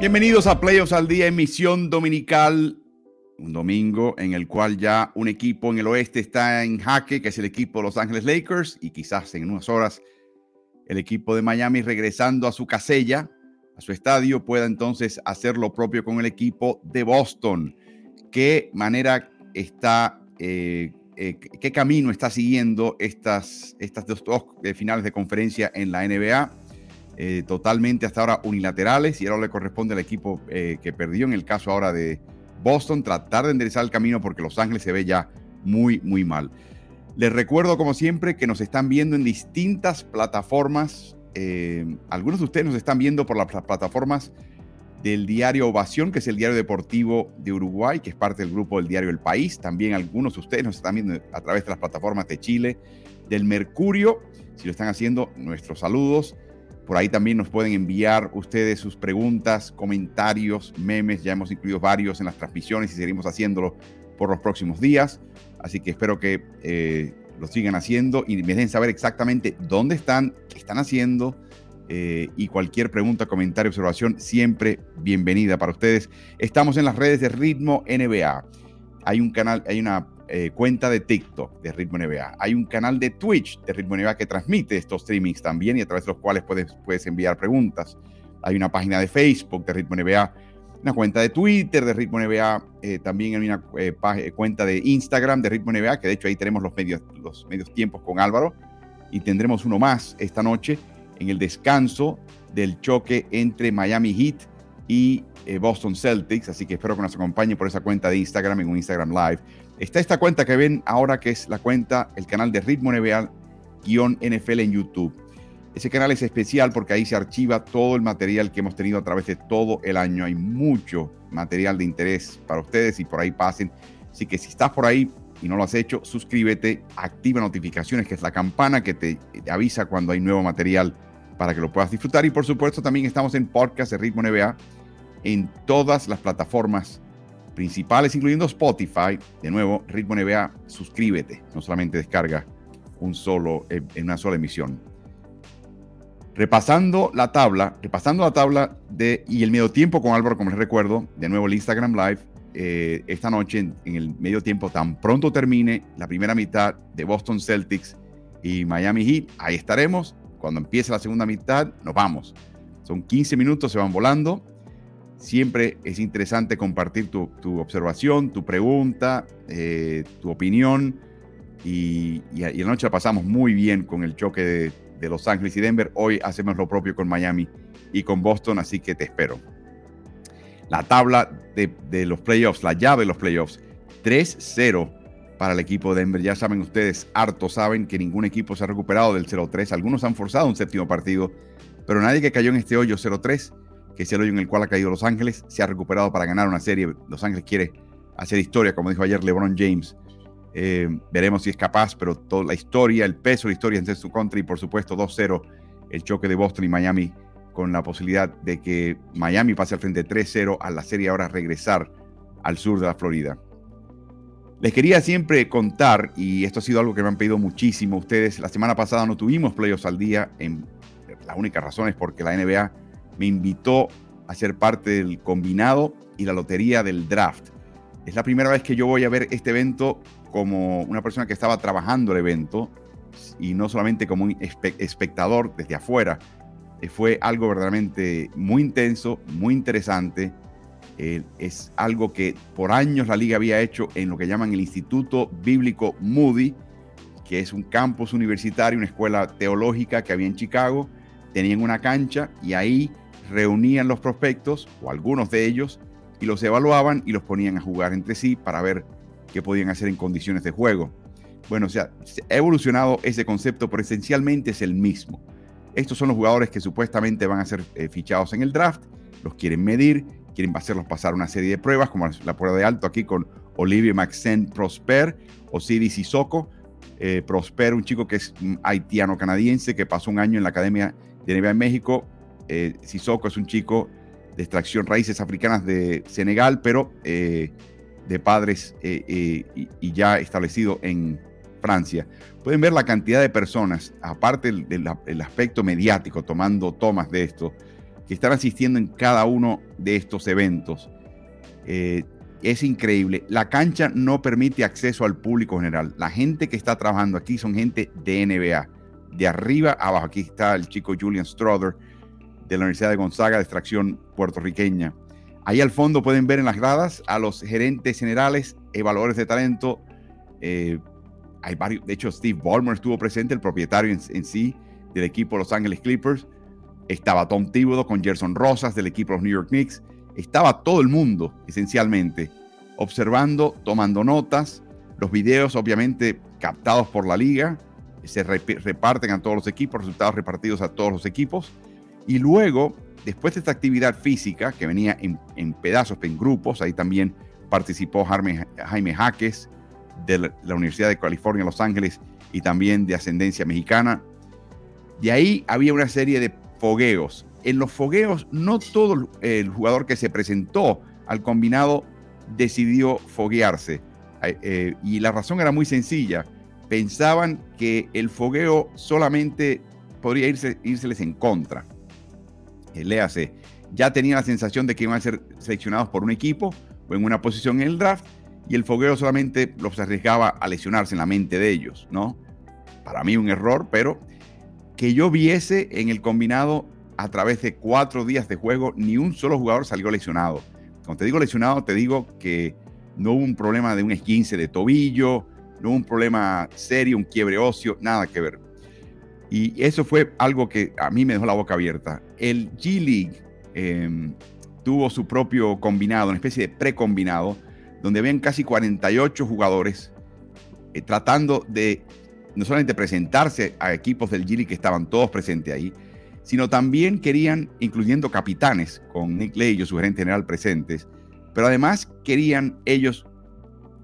Bienvenidos a Playoffs al Día, emisión dominical. Un domingo en el cual ya un equipo en el oeste está en jaque, que es el equipo de Los Ángeles Lakers, y quizás en unas horas el equipo de Miami regresando a su casella, a su estadio, pueda entonces hacer lo propio con el equipo de Boston. ¿Qué manera está, eh, eh, qué camino está siguiendo estas, estas dos, dos finales de conferencia en la NBA? Eh, totalmente hasta ahora unilaterales y ahora le corresponde al equipo eh, que perdió en el caso ahora de Boston tratar de enderezar el camino porque Los Ángeles se ve ya muy, muy mal. Les recuerdo como siempre que nos están viendo en distintas plataformas. Eh, algunos de ustedes nos están viendo por las plataformas del diario Ovación, que es el diario deportivo de Uruguay, que es parte del grupo del diario El País. También algunos de ustedes nos están viendo a través de las plataformas de Chile, del Mercurio. Si lo están haciendo, nuestros saludos. Por ahí también nos pueden enviar ustedes sus preguntas, comentarios, memes. Ya hemos incluido varios en las transmisiones y seguiremos haciéndolo por los próximos días. Así que espero que eh, lo sigan haciendo y me dejen saber exactamente dónde están, qué están haciendo. Eh, y cualquier pregunta, comentario, observación, siempre bienvenida para ustedes. Estamos en las redes de Ritmo NBA. Hay un canal, hay una eh, cuenta de TikTok de Ritmo NBA. Hay un canal de Twitch de Ritmo NBA que transmite estos streamings también y a través de los cuales puedes, puedes enviar preguntas. Hay una página de Facebook de Ritmo NBA, una cuenta de Twitter de Ritmo NBA, eh, también hay una eh, cuenta de Instagram de Ritmo NBA, que de hecho ahí tenemos los medios, los medios tiempos con Álvaro y tendremos uno más esta noche en el descanso del choque entre Miami Heat y Boston Celtics, así que espero que nos acompañe por esa cuenta de Instagram en un Instagram Live Está esta cuenta que ven ahora que es la cuenta, el canal de Ritmo NBA-NFL en YouTube. Ese canal es especial porque ahí se archiva todo el material que hemos tenido a través de todo el año. Hay mucho material de interés para ustedes y por ahí pasen. Así que si estás por ahí y no lo has hecho, suscríbete, activa notificaciones, que es la campana que te, avisa cuando hay nuevo material para que lo puedas disfrutar. Y por supuesto también estamos en podcast de Ritmo NBA en todas las plataformas principales, incluyendo Spotify. De nuevo, Ritmo NBA, suscríbete, no solamente descarga un solo, en una sola emisión. Repasando la tabla, repasando la tabla de, y el medio tiempo con Álvaro, como les recuerdo, de nuevo el Instagram Live, eh, esta noche en, el medio tiempo, tan pronto termine la primera mitad de Boston Celtics y Miami Heat, ahí estaremos. Cuando empiece la segunda mitad, nos vamos. Son 15 minutos, se van volando. Siempre es interesante compartir tu, observación, tu pregunta, eh, tu opinión. Y, y, la noche la pasamos muy bien con el choque de, Los Ángeles y Denver. Hoy hacemos lo propio con Miami y con Boston, así que te espero. La tabla de, de los playoffs, la llave de los playoffs, 3-0 para el equipo de Denver. Ya saben ustedes, harto saben que ningún equipo se ha recuperado del 0-3. Algunos han forzado un séptimo partido, pero nadie que cayó en este hoyo 0-3 es el hoyo en el cual ha caído Los Ángeles, se ha recuperado para ganar una serie. Los Ángeles quiere hacer historia, como dijo ayer LeBron James. Eh, veremos si es capaz, pero toda la historia, el peso de la historia en su country, y por supuesto 2-0 el choque de Boston y Miami con la posibilidad de que Miami pase al frente 3-0 a la serie ahora regresar al sur de la Florida. Les quería siempre contar, y esto ha sido algo que me han pedido muchísimo ustedes, la semana pasada no tuvimos playoffs al día, en, la única razón es porque la NBA me invitó a ser parte del combinado y la lotería del draft. Es la primera vez que yo voy a ver este evento como una persona que estaba trabajando el evento y no solamente como un espectador desde afuera. Eh, fue algo verdaderamente muy intenso, muy interesante. Eh, es algo que por años la liga había hecho en lo que llaman el Instituto Bíblico Moody, que es un campus universitario, una escuela teológica que había en Chicago. Tenían una cancha y ahí reunían los prospectos, o algunos de ellos, y los evaluaban y los ponían a jugar entre sí para ver qué podían hacer en condiciones de juego. Bueno, o sea, ha evolucionado ese concepto, pero esencialmente es el mismo. Estos son los jugadores que supuestamente van a ser eh, fichados en el draft, los quieren medir, quieren hacerlos pasar una serie de pruebas, como la prueba de alto aquí con Olivier Maxen Prosper o Sidi Sissoko. Eh, Prosper, un chico que es haitiano-canadiense, que pasó un año en la Academia de NBA en México, eh, Sissoko es un chico de extracción raíces africanas de Senegal, pero eh, de padres eh, y, ya establecido en Francia. Pueden ver la cantidad de personas, aparte del, aspecto mediático, tomando tomas de esto. que están asistiendo en cada uno de estos eventos. Eh, es increíble. La cancha no permite acceso al público general. La gente que está trabajando aquí son gente de NBA. De arriba abajo. Aquí está el chico Julian Strother de la Universidad de Gonzaga de extracción puertorriqueña. Ahí al fondo pueden ver en las gradas a los gerentes generales, evaluadores de talento. Eh, hay varios, de hecho, Steve Ballmer estuvo presente, el propietario en, sí del equipo Los Ángeles Clippers. Estaba Tom Thibodeau con Gerson Rosas del equipo los New York Knicks. Estaba todo el mundo, esencialmente, observando, tomando notas. Los videos, obviamente, captados por la liga, se reparten a todos los equipos, resultados repartidos a todos los equipos. Y luego después de esta actividad física, que venía en, pedazos, en grupos, ahí también participó Jaime, Jaime Jaques de la, Universidad de California, Los Ángeles, y también de ascendencia mexicana. De ahí había una serie de fogueos. En los fogueos, no todo el jugador que se presentó al combinado decidió foguearse. Eh, y la razón era muy sencilla. Pensaban que el fogueo solamente podría irse, írseles en contra. Eh, léase, ya tenía la sensación de que iban a ser seleccionados por un equipo o en una posición en el draft y el fogueo solamente los arriesgaba a lesionarse en la mente de ellos, ¿no? Para mí un error, pero que yo viese en el combinado a través de cuatro días de juego, ni un solo jugador salió lesionado. Cuando te digo lesionado, te digo que no hubo un problema de un esquince de tobillo, no hubo un problema serio, un quiebre óseo, nada que ver. Y eso fue algo que a mí me dejó la boca abierta. El G-League em, tuvo su propio combinado, una especie de precombinado, donde habían casi 48 jugadores eh, tratando de no solamente presentarse a equipos del G-League que estaban todos presentes ahí, sino también querían, incluyendo capitanes, con Nick Ley, su gerente general, presentes, pero además querían ellos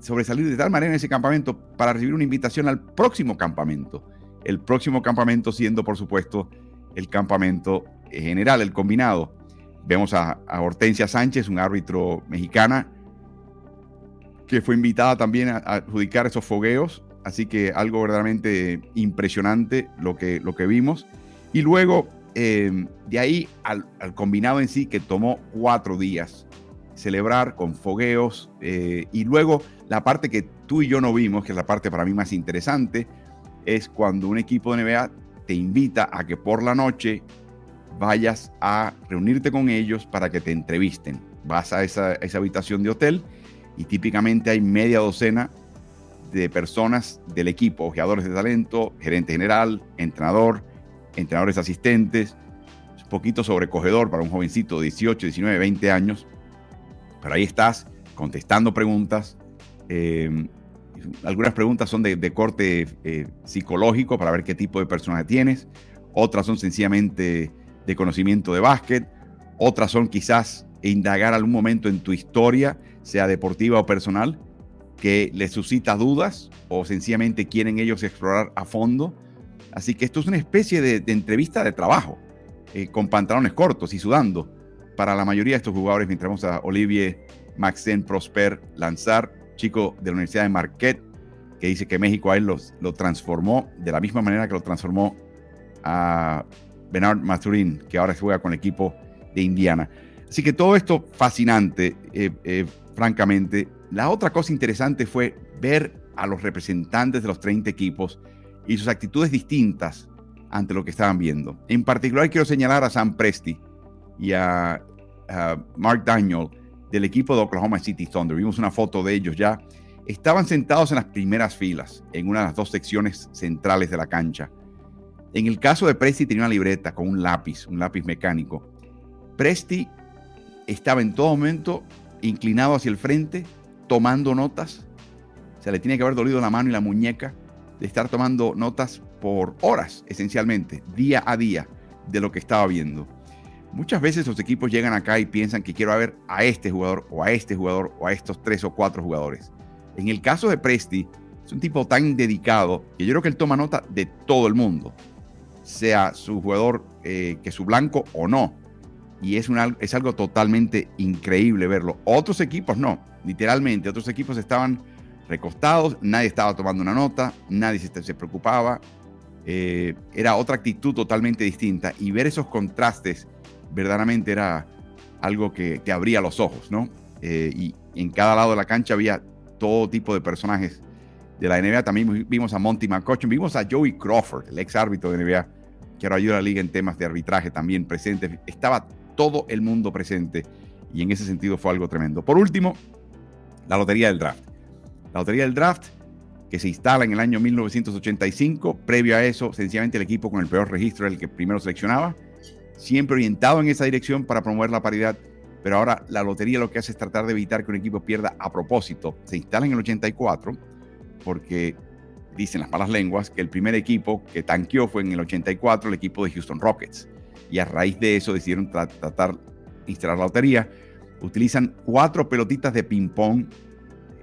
sobresalir de tal manera en ese campamento para recibir una invitación al próximo campamento el próximo campamento siendo, por supuesto, el campamento general, el combinado. Vemos a, Hortensia Sánchez, un árbitro mexicana, que fue invitada también a, adjudicar esos fogueos, así que algo verdaderamente impresionante lo que, lo que vimos. Y luego, eh, de ahí al, combinado en sí, que tomó cuatro días celebrar con fogueos, eh, y luego la parte que tú y yo no vimos, que es la parte para mí más interesante, es cuando un equipo de NBA te invita a que por la noche vayas a reunirte con ellos para que te entrevisten. Vas a esa, habitación de hotel y típicamente hay media docena de personas del equipo, jugadores de talento, gerente general, entrenador, entrenadores asistentes. Es un poquito sobrecogedor para un jovencito de 18, 19, 20 años. Pero ahí estás contestando preguntas, eh, algunas preguntas son de, corte eh, psicológico para ver qué tipo de personaje tienes. Otras son sencillamente de conocimiento de básquet. Otras son quizás indagar algún momento en tu historia, sea deportiva o personal, que les suscita dudas o sencillamente quieren ellos explorar a fondo. Así que esto es una especie de, entrevista de trabajo, eh, con pantalones cortos y sudando para la mayoría de estos jugadores, mientras vamos a Olivier Maxen Prosper lanzar chico de la Universidad de Marquette, que dice que México a él lo, transformó de la misma manera que lo transformó a Bernard Maturin, que ahora juega con el equipo de Indiana. Así que todo esto fascinante, eh, eh, francamente. La otra cosa interesante fue ver a los representantes de los 30 equipos y sus actitudes distintas ante lo que estaban viendo. En particular quiero señalar a Sam Presti y a Mark Daniel, del equipo de Oklahoma City Thunder. Vimos una foto de ellos ya. Estaban sentados en las primeras filas, en una de las dos secciones centrales de la cancha. En el caso de Presti tenía una libreta con un lápiz, un lápiz mecánico. Presti estaba en todo momento inclinado hacia el frente, tomando notas. Se le tiene que haber dolido la mano y la muñeca de estar tomando notas por horas, esencialmente, día a día, de lo que estaba viendo. Muchas veces los equipos llegan acá y piensan que quiero ver a este jugador o a este jugador o a estos tres o cuatro jugadores. En el caso de Presti, es un tipo tan dedicado que yo creo que él toma nota de todo el mundo, sea su jugador eh, que su blanco o no. Y es, es algo totalmente increíble verlo. Otros equipos no, literalmente, otros equipos estaban recostados, nadie estaba tomando una nota, nadie se, se preocupaba. Eh, era otra actitud totalmente distinta. Y ver esos contrastes verdaderamente era algo que te abría los ojos, ¿no? Eh, y en cada lado de la cancha había todo tipo de personajes de la NBA. También vimos a Monty McCutcheon, vimos a Joey Crawford, el ex árbitro de NBA, que ahora ayuda a la liga en temas de arbitraje también presente. Estaba todo el mundo presente y en ese sentido fue algo tremendo. Por último, la lotería del draft. La lotería del draft que se instala en el año 1985. Previo a eso, sencillamente el equipo con el peor registro era el que primero seleccionaba, siempre orientado en esa dirección para promover la paridad. Pero ahora la lotería lo que hace es tratar de evitar que un equipo pierda a propósito. Se instala en el 84 porque dicen las malas lenguas que el primer equipo que tanqueó fue en el 84 el equipo de Houston Rockets. Y a raíz de eso decidieron tratar de instalar la lotería. Utilizan cuatro pelotitas de ping-pong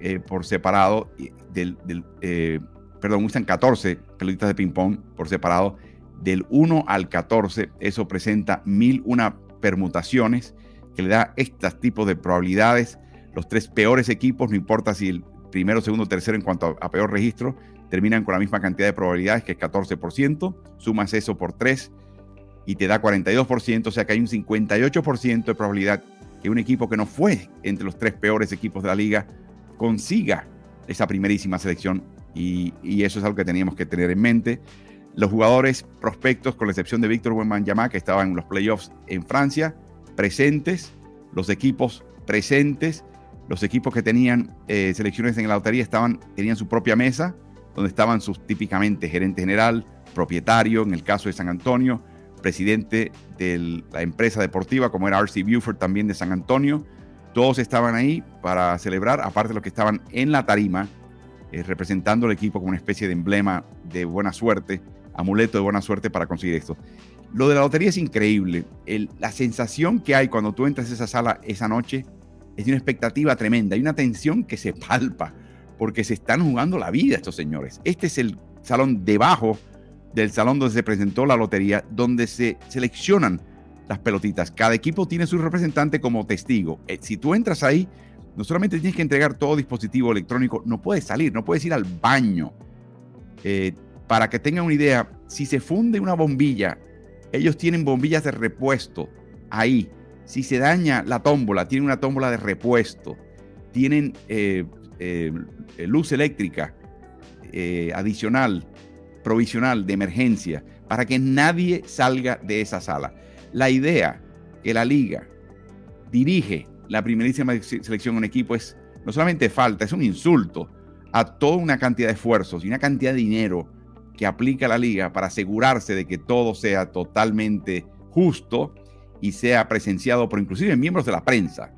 eh, por separado, eh, perdón, usan 14 pelotitas de ping-pong por separado, del 1 al 14, eso presenta mil una permutaciones que le da estos tipos de probabilidades. Los tres peores equipos, no importa si el primero, segundo, tercero en cuanto a, peor registro, terminan con la misma cantidad de probabilidades, que es 14%, sumas eso por 3 y te da 42%, o sea que hay un 58% de probabilidad que un equipo que no fue entre los tres peores equipos de la liga consiga esa primerísima selección y, eso es algo que teníamos que tener en mente. Los jugadores prospectos, con la excepción de Víctor Wembanyama, que estaba en los playoffs en Francia, presentes, los equipos presentes, los equipos que tenían eh, selecciones en la lotería estaban, tenían su propia mesa, donde estaban sus típicamente gerente general, propietario, en el caso de San Antonio, presidente de la empresa deportiva, como era RC Buford también de San Antonio, todos estaban ahí para celebrar, aparte de los que estaban en la tarima, eh, representando al equipo como una especie de emblema de buena suerte, amuleto de buena suerte para conseguir esto. Lo de la lotería es increíble. la sensación que hay cuando tú entras a esa sala esa noche es de una expectativa tremenda. Hay una tensión que se palpa porque se están jugando la vida estos señores. Este es el salón debajo del salón donde se presentó la lotería, donde se seleccionan las pelotitas. Cada equipo tiene su representante como testigo. Eh, si tú entras ahí, no solamente tienes que entregar todo dispositivo electrónico, no puedes salir, no puedes ir al baño. Eh, para que tengan una idea, si se funde una bombilla, ellos tienen bombillas de repuesto ahí. Si se daña la tómbola, tienen una tómbola de repuesto. Tienen eh, luz eléctrica adicional, provisional, de emergencia, para que nadie salga de esa sala la idea que la liga dirige la primerísima selección en equipo es no solamente falta, es un insulto a toda una cantidad de esfuerzos y una cantidad de dinero que aplica la liga para asegurarse de que todo sea totalmente justo y sea presenciado por inclusive miembros de la prensa,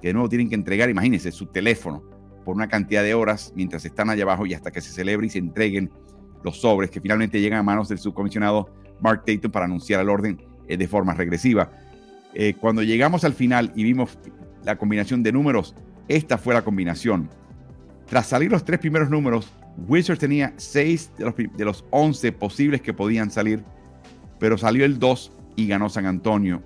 que de nuevo tienen que entregar, imagínense, su teléfono por una cantidad de horas mientras están allá abajo y hasta que se celebre y se entreguen los sobres que finalmente llegan a manos del subcomisionado Mark Tatum para anunciar el orden eh, de forma regresiva. Eh, cuando llegamos al final y vimos la combinación de números, esta fue la combinación. Tras salir los tres primeros números, Wizards tenía seis de los, de los 11 posibles que podían salir, pero salió el 2 y ganó San Antonio.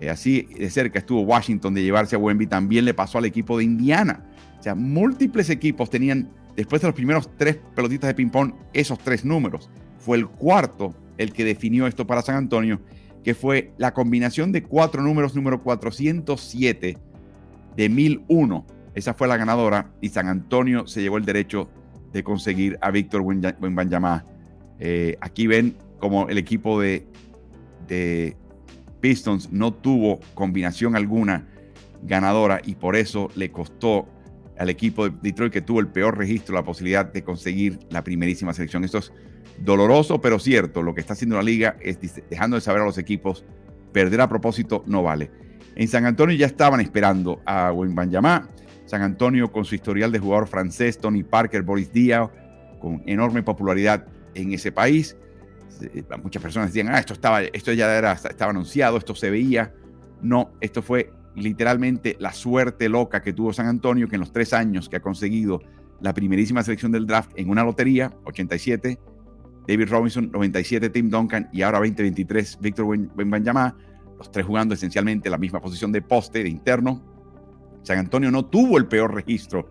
Eh, así de cerca estuvo Washington de llevarse a Wemby, también le pasó al equipo de Indiana. O sea, múltiples equipos tenían, después de los primeros tres pelotitas de ping-pong, esos tres números. Fue el cuarto el que definió esto para San Antonio que fue la combinación de cuatro números, número 407 de 1001. Esa fue la ganadora y San Antonio se llevó el derecho de conseguir a Víctor Wembanyama. Eh, aquí ven como el equipo de, de Pistons no tuvo combinación alguna ganadora y por eso le costó al equipo de Detroit que tuvo el peor registro la posibilidad de conseguir la primerísima selección. Esto es doloroso pero cierto. Lo que está haciendo la liga es dejando de saber a los equipos, perder a propósito no vale. En San Antonio ya estaban esperando a Wembanyama. San Antonio con su historial de jugador francés, Tony Parker, Boris Díaz, con enorme popularidad en ese país. Eh, muchas personas decían, ah, esto, estaba, esto ya era, estaba anunciado, esto se veía. No, esto fue literalmente la suerte loca que tuvo San Antonio, que en los tres años que ha conseguido la primerísima selección del draft en una lotería, 87, David Robinson, 97, Tim Duncan y ahora 2023, Víctor Wembanyama, los tres jugando esencialmente la misma posición de poste, de interno. San Antonio no tuvo el peor registro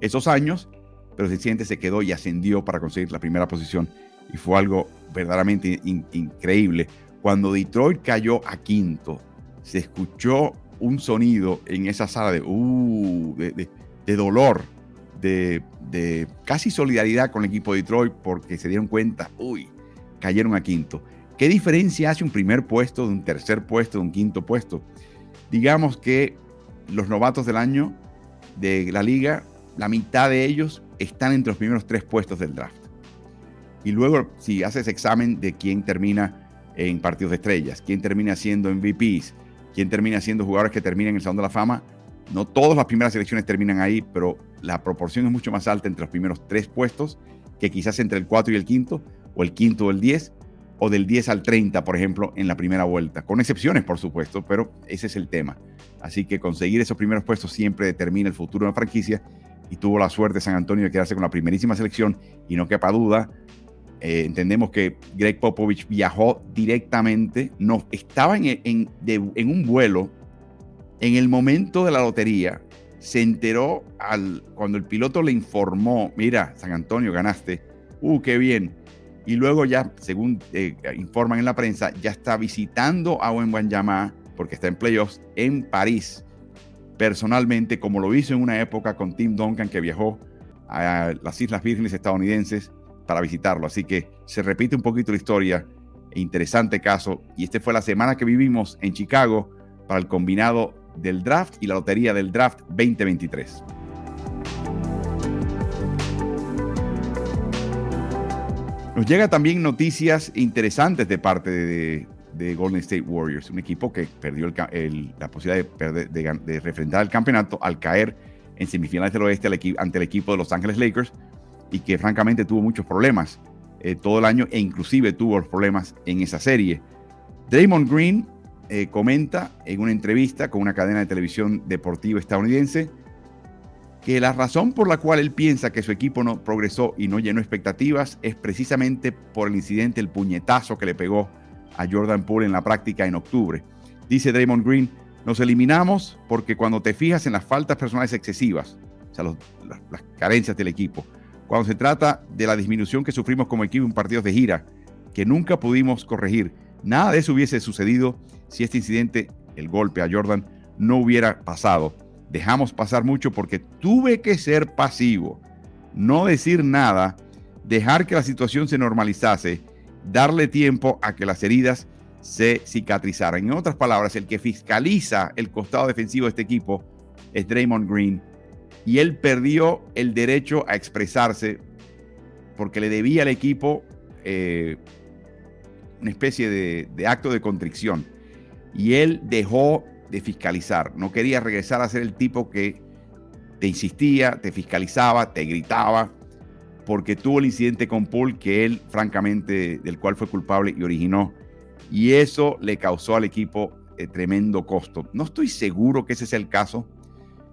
esos años, pero sencillamente se quedó y ascendió para conseguir la primera posición y fue algo verdaderamente increíble. Cuando Detroit cayó a quinto, se escuchó un sonido en esa sala de, uh, de, dolor, de, de, casi solidaridad con el equipo de Detroit porque se dieron cuenta, uy, cayeron a quinto. ¿Qué diferencia hace un primer puesto de un tercer puesto, de un quinto puesto? Digamos que los novatos del año de la liga, la mitad de ellos están entre los primeros tres puestos del draft. Y luego, si haces examen de quién termina en partidos de estrellas, quién termina siendo MVPs, quién termina siendo jugadores que terminan en el Salón de la Fama, no todas las primeras selecciones terminan ahí, pero la proporción es mucho más alta entre los primeros tres puestos que quizás entre el 4 y el quinto, o el quinto o el 10, o del 10 al 30, por ejemplo, en la primera vuelta, con excepciones, por supuesto, pero ese es el tema. Así que conseguir esos primeros puestos siempre determina el futuro de la franquicia y tuvo la suerte San Antonio de quedarse con la primerísima selección y no quepa duda, eh, entendemos que Greg Popovich viajó directamente, no, estaba en, en, un vuelo en el momento de la lotería, se enteró al, cuando el piloto le informó, mira, San Antonio ganaste, uh, qué bien. Y luego ya, según eh, informan en la prensa, ya está visitando a Wembanyama porque está en playoffs en París personalmente, como lo hizo en una época con Tim Duncan que viajó a las Islas Vírgenes estadounidenses para visitarlo. Así que se repite un poquito la historia. Interesante caso. Y este fue la semana que vivimos en Chicago para el combinado del draft y la lotería del draft 2023. Nos llega también noticias interesantes de parte de, Golden State Warriors, un equipo que perdió la posibilidad de, de, refrendar el campeonato al caer en semifinales del oeste ante el equipo de Los Ángeles Lakers y que francamente tuvo muchos problemas eh, todo el año e inclusive tuvo problemas en esa serie. Draymond Green eh, comenta en una entrevista con una cadena de televisión deportiva estadounidense que la razón por la cual él piensa que su equipo no progresó y no llenó expectativas es precisamente por el incidente, el puñetazo que le pegó a Jordan Poole en la práctica en octubre. Dice Draymond Green, nos eliminamos porque cuando te fijas en las faltas personales excesivas, o sea, las carencias del equipo, cuando se trata de la disminución que sufrimos como equipo en partidos de gira, que nunca pudimos corregir. Nada de eso hubiese sucedido si este incidente, el golpe a Jordan, no hubiera pasado. Dejamos pasar mucho porque tuve que ser pasivo, no decir nada, dejar que la situación se normalizase, darle tiempo a que las heridas se cicatrizaran. En otras palabras, el que fiscaliza el costado defensivo de este equipo es Draymond Green y él perdió el derecho a expresarse porque le debía al equipo eh, una especie de, acto de contrición. Y él dejó de fiscalizar, no quería regresar a ser el tipo que te insistía, te fiscalizaba, te gritaba, porque tuvo el incidente con Paul que él, francamente, del cual fue culpable y originó. Y eso le causó al equipo eh, tremendo costo. No estoy seguro que ese sea el caso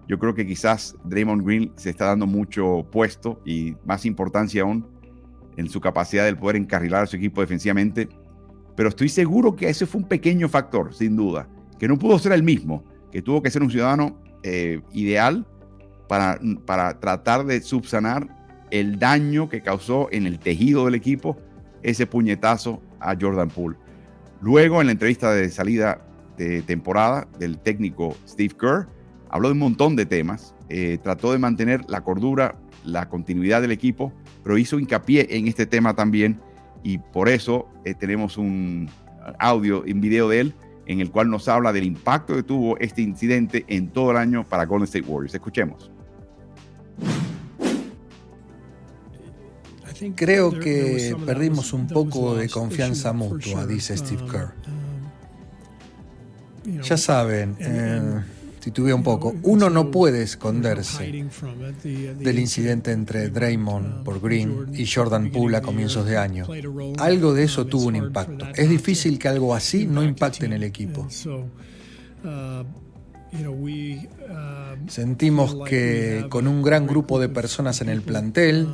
yo creo que quizás Draymond Green se está dando mucho puesto y más importancia aún en su capacidad de poder encarrilar a su equipo defensivamente. Pero estoy seguro que ese fue un pequeño factor, sin duda, que no pudo ser el mismo, que tuvo que ser un ciudadano eh, ideal para, para tratar de subsanar el daño que causó en el tejido del equipo ese puñetazo a Jordan Poole. Luego, en la entrevista de salida de temporada del técnico Steve Kerr, habló de un montón de temas, eh, trató de mantener la cordura, la continuidad del equipo, pero hizo hincapié en este tema también y por eso eh, tenemos un audio, un video de él en el cual nos habla del impacto que tuvo este incidente en todo el año para Golden State Warriors. Escuchemos. Creo que perdimos un poco de confianza mutua, dice Steve Kerr. Ya saben, eh, titubeé un poco. Uno no puede esconderse del incidente entre Draymond por Green y Jordan Poole a comienzos de año. Algo de eso tuvo un impacto. Es difícil que algo así no impacte en el equipo. Sentimos que con un gran grupo de personas en el plantel,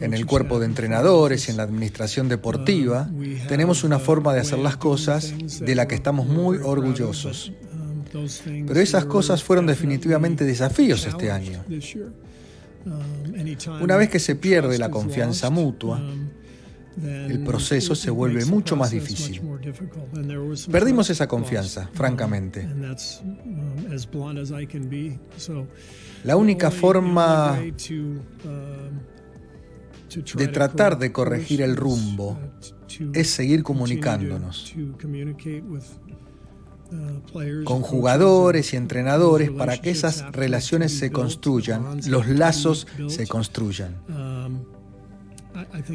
en el cuerpo de entrenadores y en la administración deportiva, tenemos una forma de hacer las cosas de la que estamos muy orgullosos. Pero esas cosas fueron definitivamente desafíos este año. Una vez que se pierde la confianza mutua, el proceso se vuelve mucho más difícil. Perdimos esa confianza, francamente. La única forma de tratar de corregir el rumbo es seguir comunicándonos con jugadores y entrenadores para que esas relaciones se construyan, los lazos se construyan.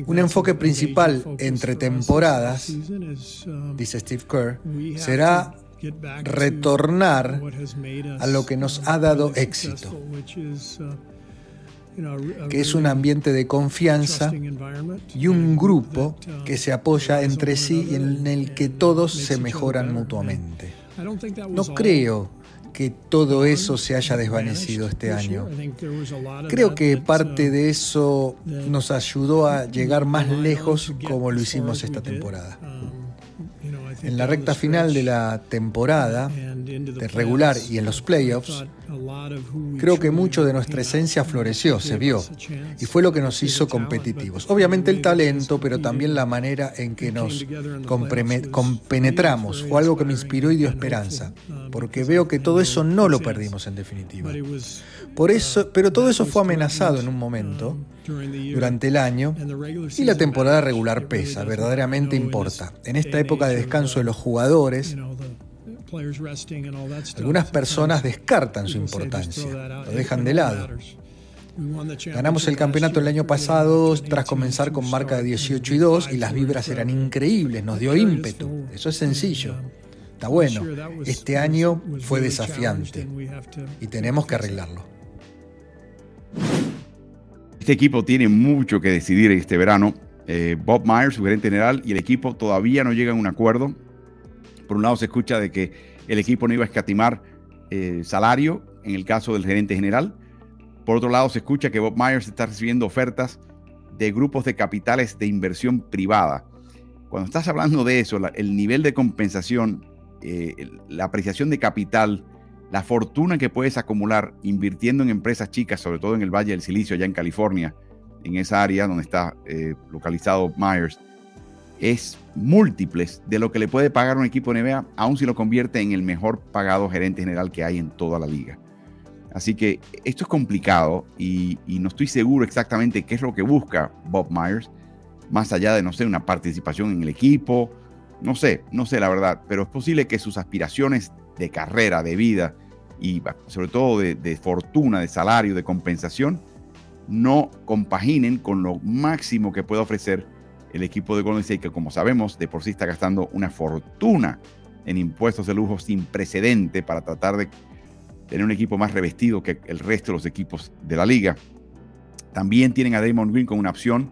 Un enfoque principal entre temporadas, dice Steve Kerr, será retornar a lo que nos ha dado éxito, que es un ambiente de confianza y un grupo que se apoya entre sí y en el que todos se mejoran mutuamente. No creo que todo eso se haya desvanecido este año. Creo que parte de eso nos ayudó a llegar más lejos como lo hicimos esta temporada. En la recta final de la temporada, de regular y en los playoffs, creo que mucho de nuestra esencia floreció, se vio, y fue lo que nos hizo competitivos. Obviamente el talento, pero también la manera en que nos compenetramos fue algo que me inspiró y dio esperanza, porque veo que todo eso no lo perdimos en definitiva. Por eso, pero todo eso fue amenazado en un momento durante el año y la temporada regular pesa, verdaderamente importa. En esta época de descanso de los jugadores, algunas personas descartan su importancia, lo dejan de lado. Ganamos el campeonato el año pasado tras comenzar con marca de 18 y 2 y las vibras eran increíbles, nos dio ímpetu. Eso es sencillo. Está bueno. Este año fue desafiante y tenemos que arreglarlo. Este equipo tiene mucho que decidir este verano. Eh, Bob Myers, su gerente general, y el equipo todavía no llegan a un acuerdo. Por un lado se escucha de que el equipo no iba a escatimar eh, salario en el caso del gerente general. Por otro lado se escucha que Bob Myers está recibiendo ofertas de grupos de capitales de inversión privada. Cuando estás hablando de eso, el nivel de compensación, eh, la apreciación de capital, la fortuna que puedes acumular invirtiendo en empresas chicas, sobre todo en el Valle del Silicio, allá en California, en esa área donde está eh, localizado Myers, es múltiples de lo que le puede pagar un equipo NBA, aun si lo convierte en el mejor pagado gerente general que hay en toda la liga. Así que esto es complicado y, no estoy seguro exactamente qué es lo que busca Bob Myers, más allá de, no sé, una participación en el equipo, no sé, no sé la verdad, pero es posible que sus aspiraciones de carrera, de vida y sobre todo de, de fortuna, de salario, de compensación, no compaginen con lo máximo que puede ofrecer el equipo de Golden State, que como sabemos, de por sí está gastando una fortuna en impuestos de lujo sin precedente para tratar de tener un equipo más revestido que el resto de los equipos de la liga. También tienen a Damon Green con una opción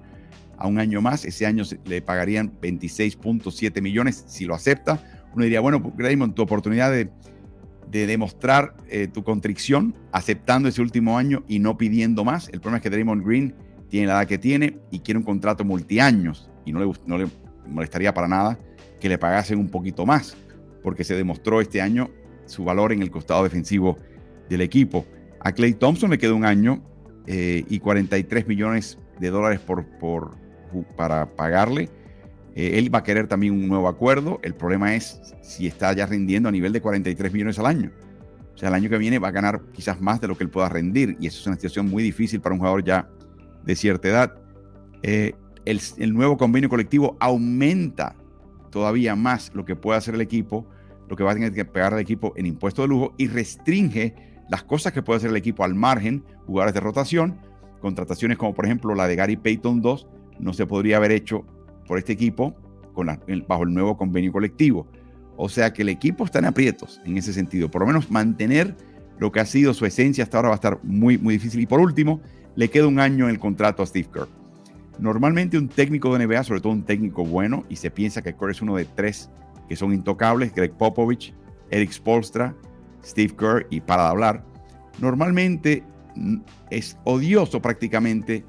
a un año más. Ese año le pagarían 26.7 millones si lo acepta. Uno diría, bueno, Damon, tu oportunidad de, demostrar eh, tu contrición aceptando ese último año y no pidiendo más. El problema es que Damon Green tiene la edad que tiene y quiere un contrato multiaños y no le, no le molestaría para nada que le pagasen un poquito más, porque se demostró este año su valor en el costado defensivo del equipo. A Clay Thompson le queda un año eh, y 43 millones de dólares por, por para pagarle. Eh, él va a querer también un nuevo acuerdo. El problema es si está ya rindiendo a nivel de 43 millones al año. O sea, el año que viene va a ganar quizás más de lo que él pueda rendir. Y eso es una situación muy difícil para un jugador ya de cierta edad. Eh, el, nuevo convenio colectivo aumenta todavía más lo que puede hacer el equipo, lo que va a tener que pagar el equipo en impuesto de lujo y restringe las cosas que puede hacer el equipo al margen, jugadores de rotación, contrataciones como por ejemplo la de Gary Payton 2, no se podría haber hecho por este equipo con bajo el nuevo convenio colectivo. O sea que el equipo está en aprietos en ese sentido. Por lo menos mantener lo que ha sido su esencia hasta ahora va a estar muy, muy difícil. Y por último, le queda un año en el contrato a Steve Kerr. Normalmente un técnico de NBA, sobre todo un técnico bueno, y se piensa que Kerr es uno de tres que son intocables, Greg Popovich, Eric Spolstra, Steve Kerr y para de hablar, normalmente es odioso prácticamente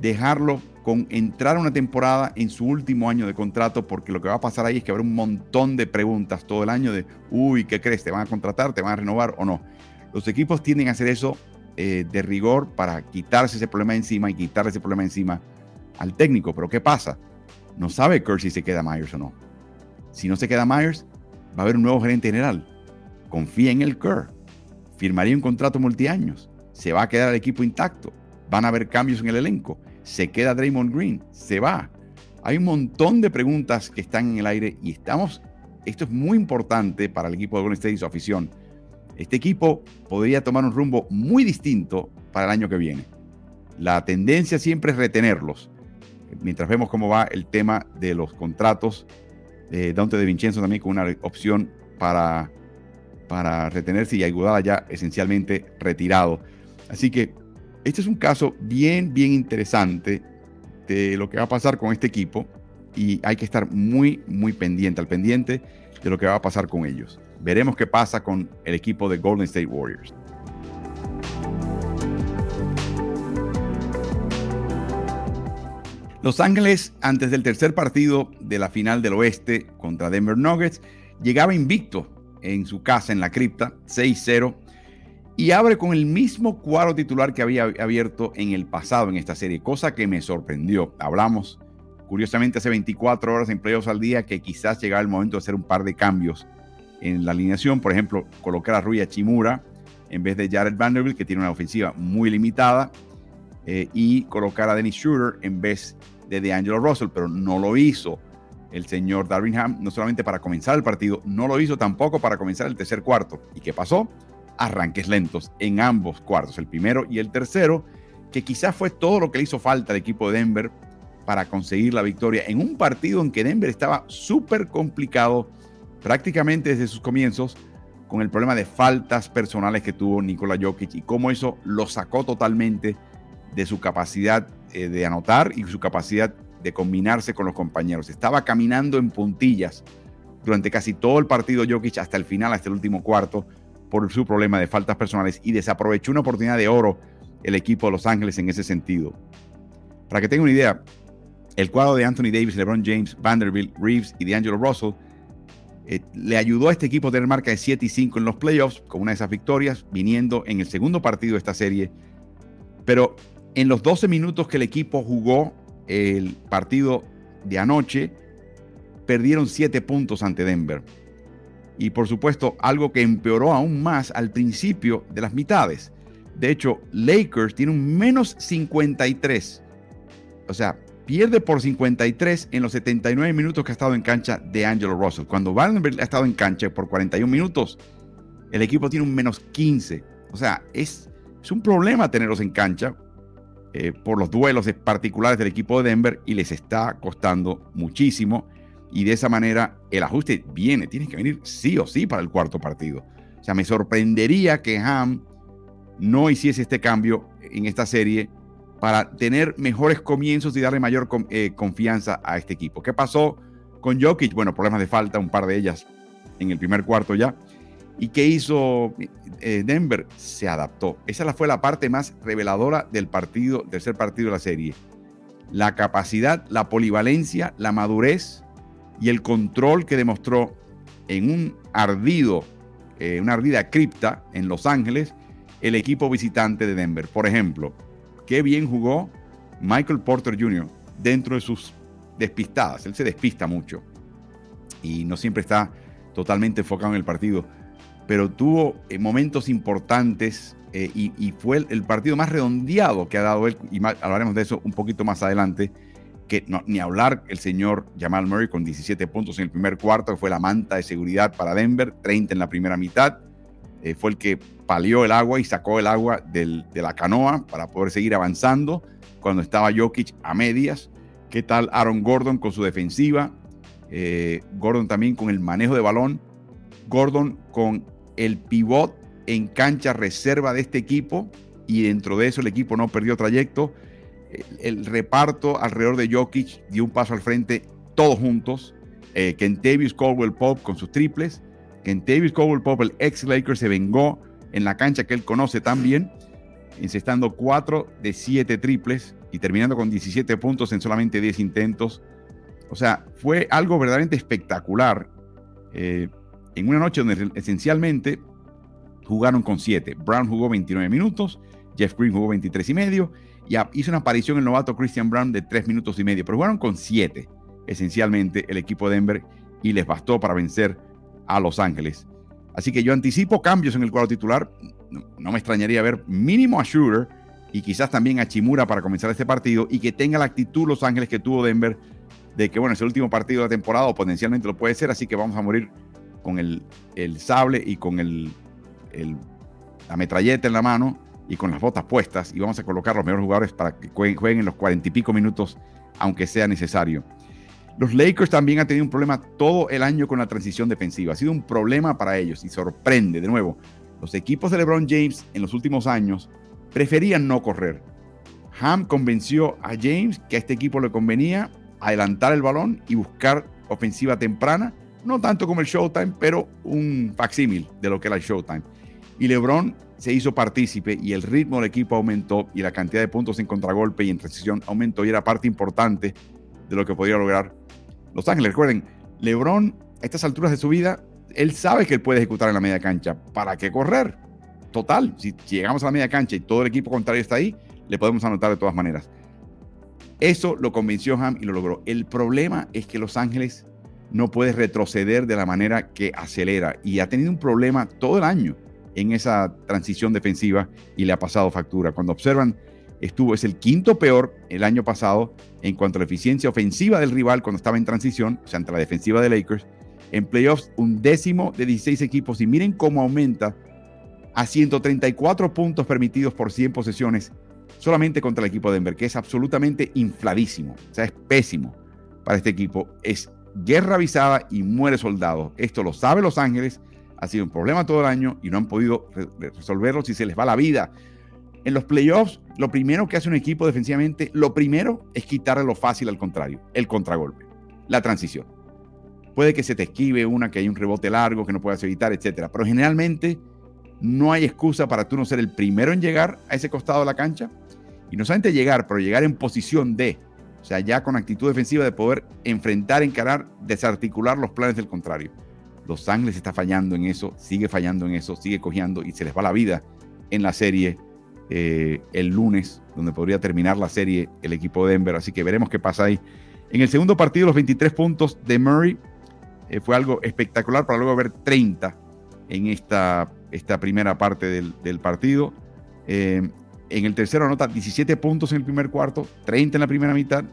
dejarlo con entrar una temporada en su último año de contrato, porque lo que va a pasar ahí es que habrá un montón de preguntas todo el año de, uy, ¿qué crees? ¿Te van a contratar? ¿Te van a renovar o no? Los equipos tienden a hacer eso eh, de rigor para quitarse ese problema encima y quitarle ese problema encima al técnico. Pero ¿qué pasa? No sabe Kerr si se queda Myers o no. Si no se queda Myers, va a haber un nuevo gerente general. Confía en el Kerr. Firmaría un contrato multiaños. Se va a quedar el equipo intacto. Van a haber cambios en el elenco. Se queda Draymond Green. Se va. Hay un montón de preguntas que están en el aire y estamos. Esto es muy importante para el equipo de Golden State y su afición. Este equipo podría tomar un rumbo muy distinto para el año que viene. La tendencia siempre es retenerlos. Mientras vemos cómo va el tema de los contratos, eh, Dante de Vincenzo también con una opción para, para retenerse y ayudar ya esencialmente retirado. Así que este es un caso bien, bien interesante de lo que va a pasar con este equipo y hay que estar muy, muy pendiente, al pendiente de lo que va a pasar con ellos. Veremos qué pasa con el equipo de Golden State Warriors. Los Ángeles, antes del tercer partido de la final del oeste contra Denver Nuggets, llegaba invicto en su casa en la cripta, 6-0, y abre con el mismo cuadro titular que había abierto en el pasado en esta serie, cosa que me sorprendió. Hablamos, curiosamente, hace 24 horas en playoffs al día que quizás llegaba el momento de hacer un par de cambios en la alineación. Por ejemplo, colocar a Rui Chimura en vez de Jared Vanderbilt, que tiene una ofensiva muy limitada, eh, y colocar a Dennis Schroeder en vez de DeAngelo Russell, pero no lo hizo el señor Darwin Ham, no solamente para comenzar el partido, no lo hizo tampoco para comenzar el tercer cuarto. ¿Y qué pasó? arranques lentos en ambos cuartos, el primero y el tercero, que quizás fue todo lo que le hizo falta al equipo de Denver para conseguir la victoria en un partido en que Denver estaba súper complicado prácticamente desde sus comienzos con el problema de faltas personales que tuvo Nikola Jokic y cómo eso lo sacó totalmente de su capacidad eh, de anotar y su capacidad de combinarse con los compañeros. Estaba caminando en puntillas durante casi todo el partido Jokic hasta el final, hasta el último cuarto, por su problema de faltas personales y desaprovechó una oportunidad de oro el equipo de Los Ángeles en ese sentido. Para que tengan una idea, el cuadro de Anthony Davis, LeBron James, Vanderbilt, Reeves y D'Angelo Russell eh, le ayudó a este equipo a tener marca de 7 y 5 en los playoffs con una de esas victorias, viniendo en el segundo partido de esta serie. Pero en los 12 minutos que el equipo jugó el partido de anoche, perdieron 7 puntos ante Denver y por supuesto algo que empeoró aún más al principio de las mitades. De hecho, Lakers tiene un menos 53. O sea, pierde por 53 en los 79 minutos que ha estado en cancha de Angelo Russell. Cuando Vanderbilt ha estado en cancha por 41 minutos, el equipo tiene un menos 15. O sea, es, es un problema tenerlos en cancha eh, por los duelos particulares del equipo de Denver y les está costando muchísimo y de esa manera el ajuste viene, tiene que venir sí o sí para el cuarto partido. O sea, me sorprendería que Ham no hiciese este cambio en esta serie para tener mejores comienzos y darle mayor eh, confianza a este equipo. ¿Qué pasó con Jokic? Bueno, problemas de falta, un par de ellas en el primer cuarto ya. ¿Y qué hizo eh, Denver? Se adaptó. Esa fue la parte más reveladora del partido, tercer partido de la serie. La capacidad, la polivalencia, la madurez y el control que demostró en un ardido, eh, una ardida cripta en Los Ángeles, el equipo visitante de Denver. Por ejemplo, qué bien jugó Michael Porter Jr. dentro de sus despistadas. Él se despista mucho y no siempre está totalmente enfocado en el partido, pero tuvo eh, momentos importantes eh, y, fue el, partido más redondeado que ha dado él, y hablaremos de eso un poquito más adelante que ni hablar el señor Jamal Murray con 17 puntos en el primer cuarto, que fue la manta de seguridad para Denver, 30 en la primera mitad. Eh, fue el que palió el agua y sacó el agua de la canoa para poder seguir avanzando cuando estaba Jokic a medias. ¿Qué tal Aaron Gordon con su defensiva? Eh, Gordon también con el manejo de balón. Gordon con el pivot en cancha reserva de este equipo y dentro de eso el equipo no perdió trayecto el, reparto alrededor de Jokic dio un paso al frente todos juntos. Eh, Kentavious Caldwell Pope con sus triples. Kentavious Caldwell Pope, el ex Laker, se vengó en la cancha que él conoce tan bien, incestando 4 de 7 triples y terminando con 17 puntos en solamente 10 intentos. O sea, fue algo verdaderamente espectacular. Eh, en una noche donde esencialmente jugaron con 7. Brown jugó 29 minutos, Jeff Green jugó 23 y medio y hizo una aparición el novato Christian Brown de 3 minutos y medio, pero jugaron con 7. esencialmente el equipo de Denver y les bastó para vencer a Los Ángeles. Así que yo anticipo cambios en el cuadro titular. No, me extrañaría ver mínimo a Shooter y quizás también a Chimura para comenzar este partido y que tenga la actitud Los Ángeles que tuvo Denver de que, bueno, es el último partido de la temporada o potencialmente lo puede ser, así que vamos a morir con el, sable y con el, la metralleta en la mano y con las botas puestas y vamos a colocar los mejores jugadores para que jueguen, en los cuarenta y pico minutos, aunque sea necesario. Los Lakers también han tenido un problema todo el año con la transición defensiva. Ha sido un problema para ellos y sorprende. De nuevo, los equipos de LeBron James en los últimos años preferían no correr. Ham convenció a James que a este equipo le convenía adelantar el balón y buscar ofensiva temprana, no tanto como el Showtime, pero un facsímil de lo que era el Showtime. Y LeBron se hizo partícipe y el ritmo del equipo aumentó y la cantidad de puntos en contragolpe y en transición aumentó y era parte importante de lo que podía lograr Los Ángeles. Recuerden, LeBron a estas alturas de su vida, él sabe que él puede ejecutar en la media cancha. ¿Para qué correr? Total, si llegamos a la media cancha y todo el equipo contrario está ahí, le podemos anotar de todas maneras. Eso lo convenció Ham y lo logró. El problema es que Los Ángeles no puede retroceder de la manera que acelera y ha tenido un problema todo el año en esa transición defensiva y le ha pasado factura. Cuando observan, estuvo, es el quinto peor el año pasado en cuanto a la eficiencia ofensiva del rival cuando estaba en transición, o sea, ante la defensiva de Lakers. En playoffs, un décimo de 16 equipos y miren cómo aumenta a 134 puntos permitidos por 100 posesiones solamente contra el equipo de Denver, que es absolutamente infladísimo, o sea, es pésimo para este equipo. Es guerra avisada y muere soldado. Esto lo sabe Los Ángeles, ha sido un problema todo el año y no han podido resolverlo si se les va la vida. En los playoffs, lo primero que hace un equipo defensivamente, lo primero es quitarle lo fácil al contrario, el contragolpe, la transición. Puede que se te esquive una, que hay un rebote largo que no puedas evitar, etcétera, pero generalmente no hay excusa para tú no ser el primero en llegar a ese costado de la cancha y no solamente llegar, pero llegar en posición de, o sea, ya con actitud defensiva de poder enfrentar, encarar, desarticular los planes del contrario. Los Ángeles está fallando en eso, sigue fallando en eso, sigue cojeando y se les va la vida en la serie eh, el lunes, donde podría terminar la serie el equipo de Denver. Así que veremos qué pasa ahí. En el segundo partido, los 23 puntos de Murray eh, fue algo espectacular para luego ver 30 en esta, esta primera parte del, partido. Eh, en el tercero anota 17 puntos en el primer cuarto, 30 en la primera mitad.